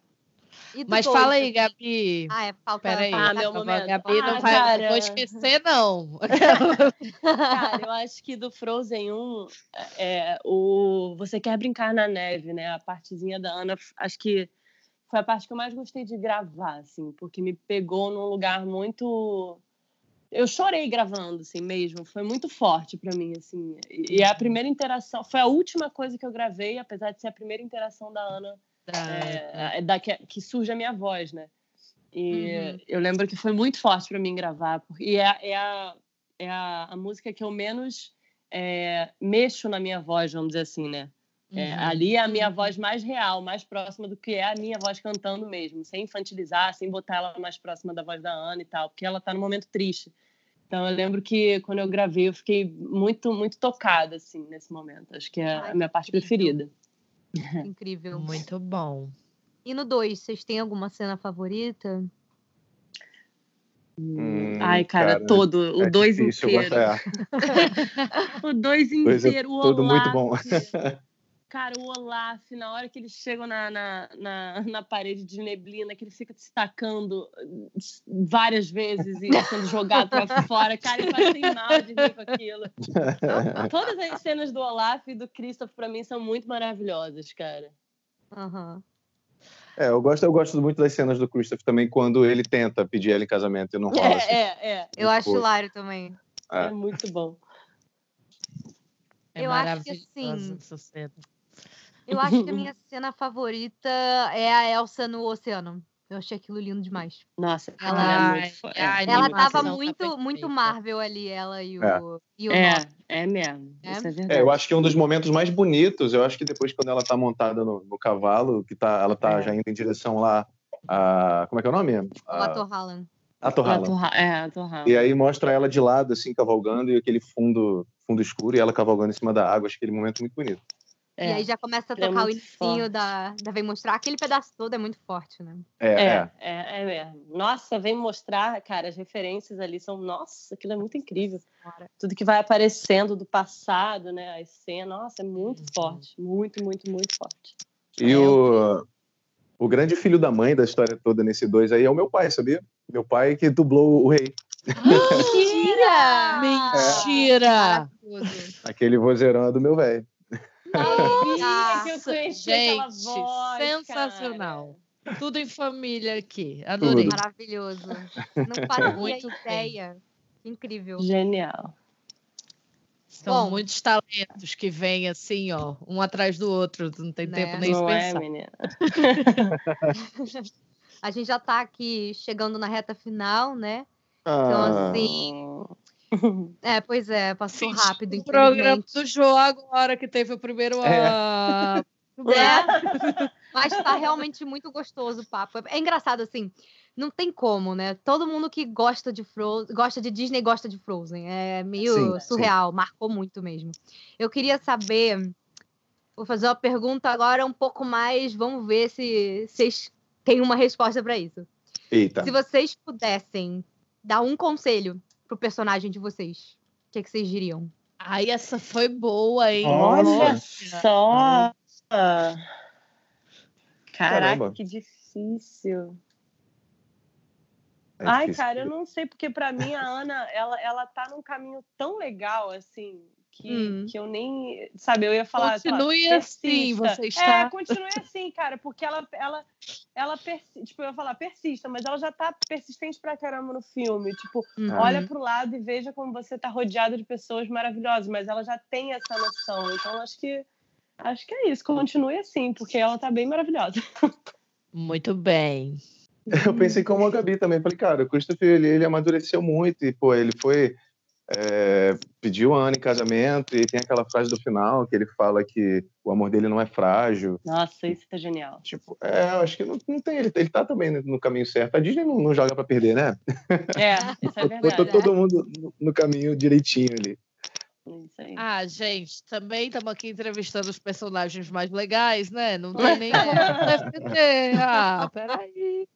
Mas dois, fala aí, assim? Gabi. Ah, é, falta. Peraí. Ah, meu A momento. Gabi não Ah, vai. cara. Não vou esquecer, não. *laughs* Cara, eu acho que do Frozen 1, é, o Você Quer Brincar na Neve, né? A partezinha da Ana, acho que foi a parte que eu mais gostei de gravar, assim, porque me pegou num lugar muito. Eu chorei gravando, assim, mesmo. Foi muito forte pra mim, assim. E a primeira interação. Foi a última coisa que eu gravei, apesar de ser a primeira interação da Ana é, é da que, que surge a minha voz, né? E Uhum. eu lembro que foi muito forte para mim gravar, e é, é, a, é a, a música que eu menos é, mexo na minha voz, vamos dizer assim, né? É, Uhum. ali é a minha voz mais real, mais próxima do que é a minha voz cantando mesmo, sem infantilizar, sem botar ela mais próxima da voz da Ana e tal, porque ela tá num momento triste. Então eu lembro que quando eu gravei eu fiquei muito muito tocada assim nesse momento. Acho que é Ai, a minha parte incrível. preferida. Incrível. Muito bom. E no 2, vocês têm alguma cena favorita? Hum, Ai, cara, cara, todo, o É dois difícil, inteiro. é. *laughs* O dois Dois é inteiro, o tudo muito bom. *laughs* Cara, o Olaf, na hora que eles chegam na, na, na, *laughs* na parede de neblina, que ele fica se tacando várias vezes e sendo jogado pra fora, cara, eu passei mal de rir com aquilo. *laughs* Todas as cenas do Olaf e do Christoph, pra mim, são muito maravilhosas, cara. Aham. É, eu gosto, eu gosto muito das cenas do Christopher também quando ele tenta pedir ela em casamento e não rola. assim. É, é, é. Eu acho hilário também. É. É muito bom. É Eu acho que, assim. Eu acho que a minha *laughs* cena favorita é a Elsa no oceano. Eu achei aquilo lindo demais. Nossa, Ela- ela é Ai, muito é, ela tava tá muito, muito perfeita. Marvel ali, ela e o, É. e o É, é mesmo. É? Isso é verdade. É, eu acho que é um dos momentos mais bonitos. Eu acho que depois, quando ela tá montada no, no cavalo, que tá, ela tá É. já indo em direção lá a. Como é que é o nome? o A, a Torrala. A Torra- É, a. E aí mostra ela de lado, assim, cavalgando, e aquele fundo, fundo escuro, e ela cavalgando em cima da água. Acho aquele momento muito bonito. E aí já começa a é tocar o muito inicinho da, da Vem Mostrar. Aquele pedaço todo é muito forte, né? É, é. É, é, é mesmo. Nossa, vem mostrar, cara, as referências ali são. Nossa, aquilo é muito incrível. Cara. Tudo que vai aparecendo do passado, né? As cenas, nossa, é muito Uhum. forte. Muito, muito, muito forte. E É, o, o grande filho da mãe da história toda nesse dois aí é o meu pai, sabia? Meu pai que dublou o rei. Mentira! *laughs* Mentira! Aquele vozeirão é do meu velho. Sabia que eu Nossa, aquela gente, voz, sensacional. cara. Tudo em família aqui. Adorei. Tudo. Maravilhoso. Não fazia Muito ideia. Incrível. Genial. São Bom. muitos talentos que vêm assim, ó, um atrás do outro. Não tem Né? tempo nem de Não é, menina? *laughs* A gente já tá aqui chegando na reta final, né? Ah, assim, *laughs* É, pois é, passou rápido, o programa do jogo agora que teve o primeiro. É. ah, É, *laughs* mas tá realmente muito gostoso o papo. É engraçado, assim, não tem como, né? Todo mundo que gosta de Frozen, gosta de Disney gosta de Frozen. É meio Sim, surreal, marcou muito mesmo. Eu queria saber, vou fazer uma pergunta agora um pouco mais, vamos ver se vocês têm uma resposta para isso. Eita. Se vocês pudessem dar um conselho pro personagem de vocês, o que, que vocês diriam? Ai, essa foi boa, hein? Olha Nossa. só! Caraca, Caramba. que difícil. É Ai, difícil. cara, eu não sei, porque pra mim a Ana, ela, ela tá num caminho tão legal, assim, que, Hum. que eu nem. Sabe, eu ia falar. Continue assim, persista. você está- É, continue assim, cara, porque ela, ela, ela persiste. Tipo, eu ia falar, persista, mas ela já tá persistente pra caramba no filme. Tipo, Uhum. olha pro lado e veja como você tá rodeado de pessoas maravilhosas, mas ela já tem essa noção. Então, acho que. Acho que é isso. Continue assim, porque ela tá bem maravilhosa. Muito bem. Eu pensei como a Gabi também. Falei, cara, o Christopher, ele, ele amadureceu muito e, pô, ele foi... é, pediu a Ana em casamento e tem aquela frase do final que ele fala que o amor dele não é frágil. Nossa, isso é genial. Tipo, é, eu acho que não, não tem... Ele, ele tá também no caminho certo. A Disney não, não joga pra perder, né? É, isso é *laughs* Botou verdade. todo mundo no, no caminho direitinho ali. Ah, gente, também estamos aqui entrevistando os personagens mais legais, né? Não tem *laughs* nem como defender. Ah, peraí.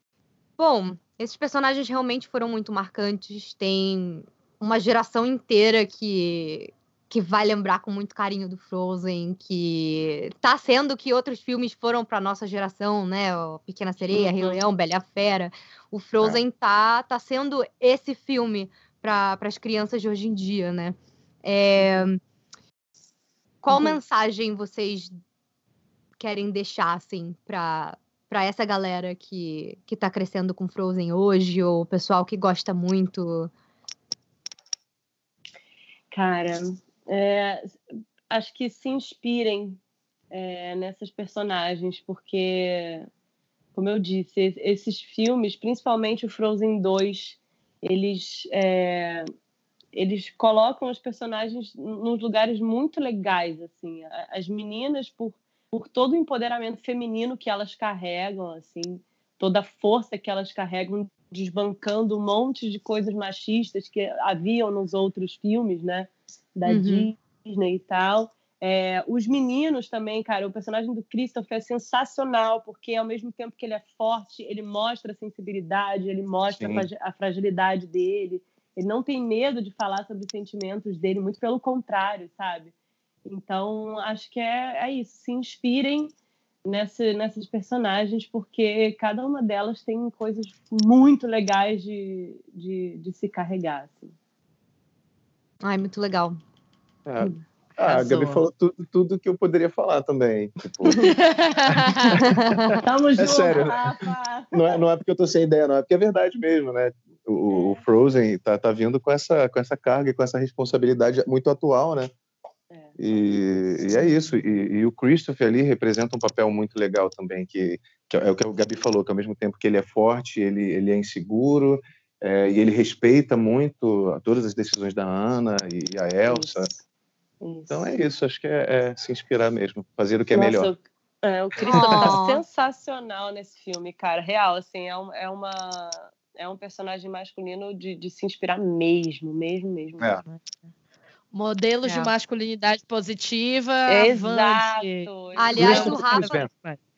Bom, esses personagens realmente foram muito marcantes. Tem uma geração inteira que, que vai lembrar com muito carinho do Frozen, que tá sendo que outros filmes foram para nossa geração, né? O Pequena Sereia, Rei Uhum. Leão, Bela e a Fera. O Frozen tá, tá sendo esse filme para as crianças de hoje em dia, né? É, Qual Uhum. mensagem vocês querem deixar, assim, para para essa galera que, que tá crescendo com Frozen hoje, ou o pessoal que gosta muito? Cara, é, acho que se inspirem é, nessas personagens, porque, como eu disse, es- esses filmes, principalmente o Frozen 2, eles, é, eles colocam os personagens nos lugares muito legais, assim. As meninas, por, por todo o empoderamento feminino que elas carregam, assim, toda a força que elas carregam, desbancando um monte de coisas machistas que haviam nos outros filmes, né? Da Uhum. Disney e tal. É, os meninos também, cara, o personagem do Christopher é sensacional, porque ao mesmo tempo que ele é forte, ele mostra a sensibilidade, ele mostra a Sim. a fragilidade dele, ele não tem medo de falar sobre os sentimentos dele, muito pelo contrário, sabe? Então, acho que é, é isso, se inspirem nessa, nessas personagens, porque cada uma delas tem coisas muito legais de, de, de se carregar. Assim. Ai, muito legal. É. Ah, a Gabi falou tudo, tudo que eu poderia falar também. Tipo, *laughs* Tamo junto, sério. Rafa! não, é, não é porque eu tô sem ideia, não. É porque é verdade mesmo, né? O, o Frozen tá, tá vindo com essa, com essa carga e com essa responsabilidade muito atual, né? E, e é isso. E, e o Christopher ali representa um papel muito legal também, que, que é o que o Gabi falou, que ao mesmo tempo que ele é forte, ele, ele é inseguro, é, e ele respeita muito todas as decisões da Ana e a Elsa. Isso. Então é isso, acho que é, é se inspirar mesmo, fazer o que é Nossa, melhor. O, é, o Christopher tá Oh. sensacional nesse filme, cara. Real, assim, é, um, é uma. É um personagem masculino de, de se inspirar mesmo, mesmo, mesmo. É. Modelos de É. masculinidade positiva. Exato. avante. Aliás, o Rafa-.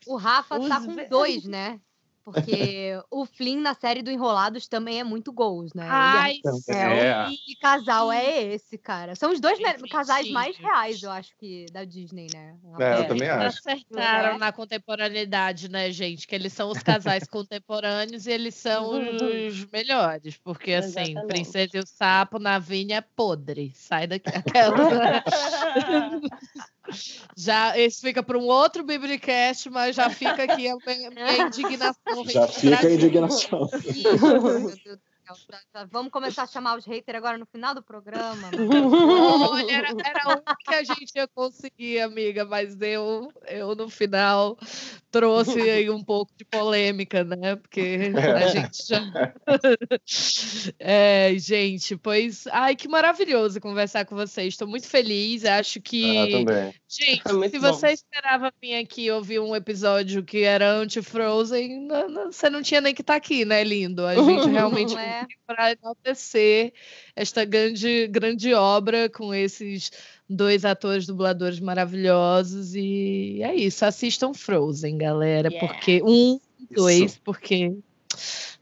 O Rafa tá com dois, né? Porque *laughs* o Flynn na série do Enrolados também é muito gols, né? É Ai, É. sim. Que casal é esse, cara? São os dois Gente, casais mais reais, eu acho que, da Disney, né? É, eu É. também Eles acho. acertaram É. na contemporaneidade, né, gente? Que eles são os casais contemporâneos e eles são os melhores. Porque, assim, Exatamente. Princesa e o Sapo na vinha é podre. Sai daqui. *laughs* Aquela... *laughs* já, esse fica para um outro Biblicast, mas já fica aqui a minha, minha *laughs* indignação. Já fica a indignação. Já- já Vamos começar a chamar os haters agora no final do programa. *laughs* Olha, era, *laughs* era um que a gente ia conseguir, amiga, mas eu, eu no final trouxe aí um pouco de polêmica, né? Porque a gente já. *laughs* É, gente, pois. Ai, que maravilhoso conversar com vocês. Estou muito feliz. Acho que. Ah, também. Gente, muito se bom. você esperava vir aqui ouvir um episódio que era anti-Frozen, você não tinha nem que estar aqui, né, lindo? A gente realmente Não é? para enaltecer esta grande, grande obra com esses dois atores dubladores maravilhosos. E é isso, assistam Frozen, galera. Yeah. Porque um, dois, Isso. porque.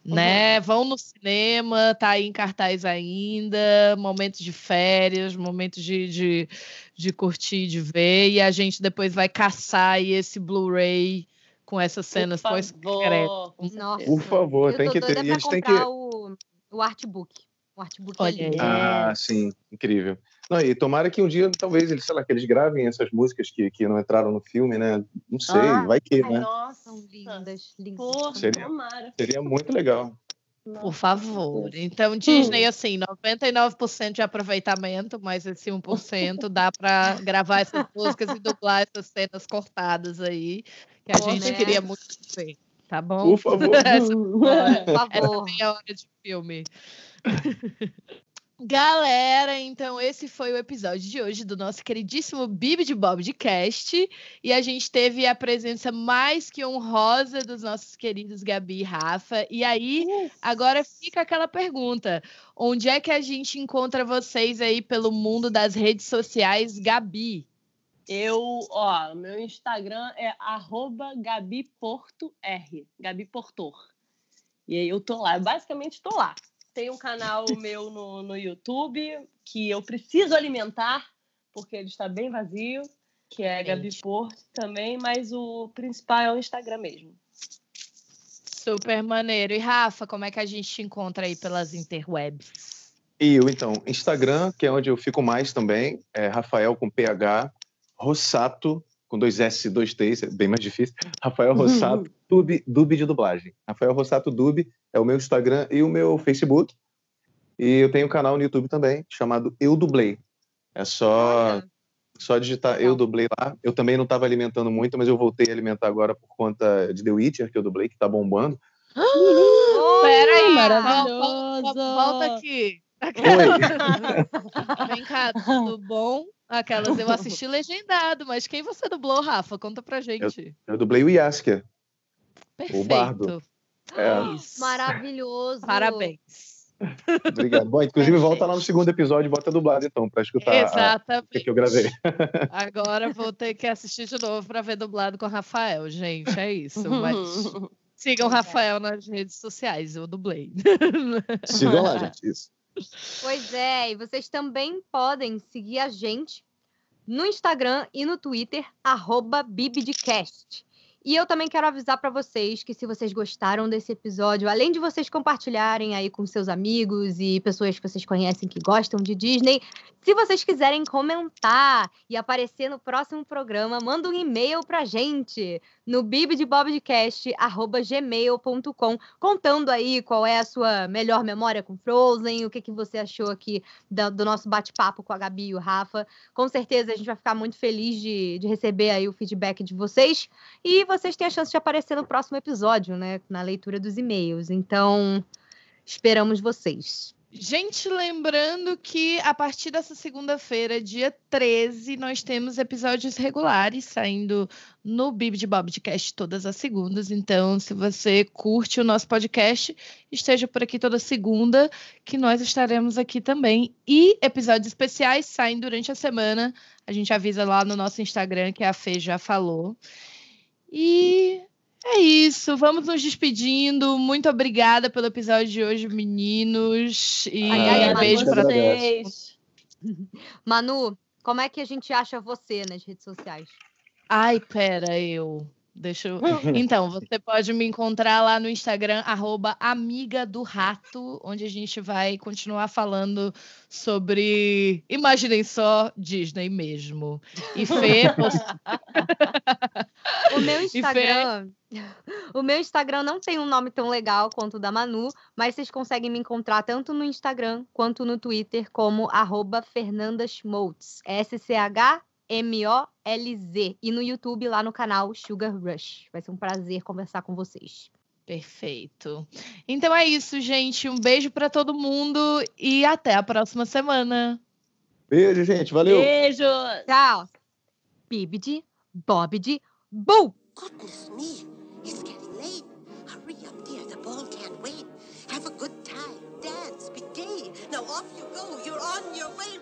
Né? Vão no cinema, tá aí em cartaz ainda, momentos de férias, momentos de, de, de curtir, de ver, e a gente depois vai caçar aí esse Blu-ray com essas cenas Por pós-crédito. Por favor, tem que ter. E pra eles têm que. o, o artbook. O artbook é Olha lindo. Ah, sim, incrível. Não, e tomara que um dia, talvez, eles, sei lá, que eles gravem essas músicas que, que não entraram no filme, né? Não sei, Ah, vai que, Ai, né? nossa. São lindas, lindas. Porra, Seria- tomara. Seria muito legal. Por favor. Então, Disney, assim, 99% de aproveitamento, mas esse 1% dá para gravar essas músicas e dublar essas cenas cortadas aí, que a Pô, gente né? queria muito ver. Tá bom? Por favor. *laughs* Essa, Por essa favor. meia hora de filme. *laughs* Galera, então esse foi o episódio de hoje do nosso queridíssimo Bibi de Bob de Cast. E a gente teve a presença mais que honrosa dos nossos queridos Gabi e Rafa. E aí, agora fica aquela pergunta: onde é que a gente encontra vocês aí pelo mundo das redes sociais, Gabi? Eu, ó, meu Instagram é arroba Gabi Porto R, Gabi Portor. E aí eu tô lá, eu basicamente tô lá. Tem um canal *laughs* meu no, no YouTube que eu preciso alimentar, porque ele está bem vazio, que é Gabi Gente. Porto também, mas o principal é o Instagram mesmo. Super maneiro. E Rafa, como é que a gente te encontra aí pelas interwebs? E eu, então, Instagram, que é onde eu fico mais também, é Rafael com PH, Rossato, com dois S e dois T's, é bem mais difícil. Rafael Rossato, Dub, Dub de dublagem. Rafael Rossato Dub é o meu Instagram e o meu Facebook. E eu tenho um canal no YouTube também, chamado Eu Dublei. É só, Olha. só digitar. Eu Dublei lá. Eu também não estava alimentando muito, mas eu voltei a alimentar agora por conta de The Witcher, que eu dublei, que tá bombando. Peraí, Maravilhoso! Volta, volta aqui. Oi! *laughs* Vem cá, tudo bom? Aquelas, eu *laughs* assisti legendado, mas quem você dublou, Rafa? Conta pra gente. Eu dublei o Yasker. Perfeito. bardo. É. Isso. Maravilhoso. Parabéns. Obrigado. Bom, inclusive Perfeito. volta lá no segundo episódio e bota dublado então, para escutar a- o Exatamente. que eu gravei. Agora vou ter que assistir de novo para ver dublado com o Rafael, gente. É isso. Mas *laughs* sigam o Rafael nas redes sociais, eu dublei. Sigam lá, *laughs* gente. Isso. Pois é, e vocês também podem seguir a gente no Instagram e no Twitter, arroba Bibidcast. E eu também quero avisar para vocês que se vocês gostaram desse episódio, além de vocês compartilharem aí com seus amigos e pessoas que vocês conhecem que gostam de Disney, se vocês quiserem comentar e aparecer no próximo programa, manda um e-mail pra gente no bibdebobcast@gmail.com, contando aí qual é a sua melhor memória com Frozen, o que, que você achou aqui da- do, nosso bate-papo com a Gabi e o Rafa. Com certeza a gente vai ficar muito feliz de, de receber aí o feedback de vocês e vocês têm a chance de aparecer no próximo episódio, né, na leitura dos e-mails. Então, esperamos vocês. Gente, lembrando que a partir dessa segunda-feira, dia 13, nós temos episódios regulares saindo no Bib de Bob de Cast todas as segundas. Então, se você curte o nosso podcast, esteja por aqui toda segunda, que nós estaremos aqui também. E episódios especiais saem durante a semana. A gente avisa lá no nosso Instagram, que a Fê já falou. E é isso, vamos nos despedindo. Muito obrigada pelo episódio de hoje, meninos. E Ai, ai, um beijo para vocês. Manu, como é que a gente acha você nas redes sociais? Ai, pera, eu. Deixa eu... *laughs* Então, você pode me encontrar lá no Instagram, arroba Amiga do Rato, onde a gente vai continuar falando sobre. Imaginem só Disney mesmo. E Fê. *laughs* o meu *laughs* Instagram. O meu Instagram não tem um nome tão legal quanto o da Manu, mas vocês conseguem me encontrar tanto no Instagram quanto no Twitter como arroba fernandasmoltz. S-C-H M-O-L-Z. E no YouTube, lá no canal Sugar Rush. Vai ser um prazer conversar com vocês. Perfeito. Então é isso, gente. Um beijo para todo mundo e até a próxima semana. Beijo, gente. Valeu. Beijo. Tchau. Bibidi, Bobidi, Boo! Goodness me, it's getting late. Hurry up, dear. The ball can't Now off you go. You're on your way.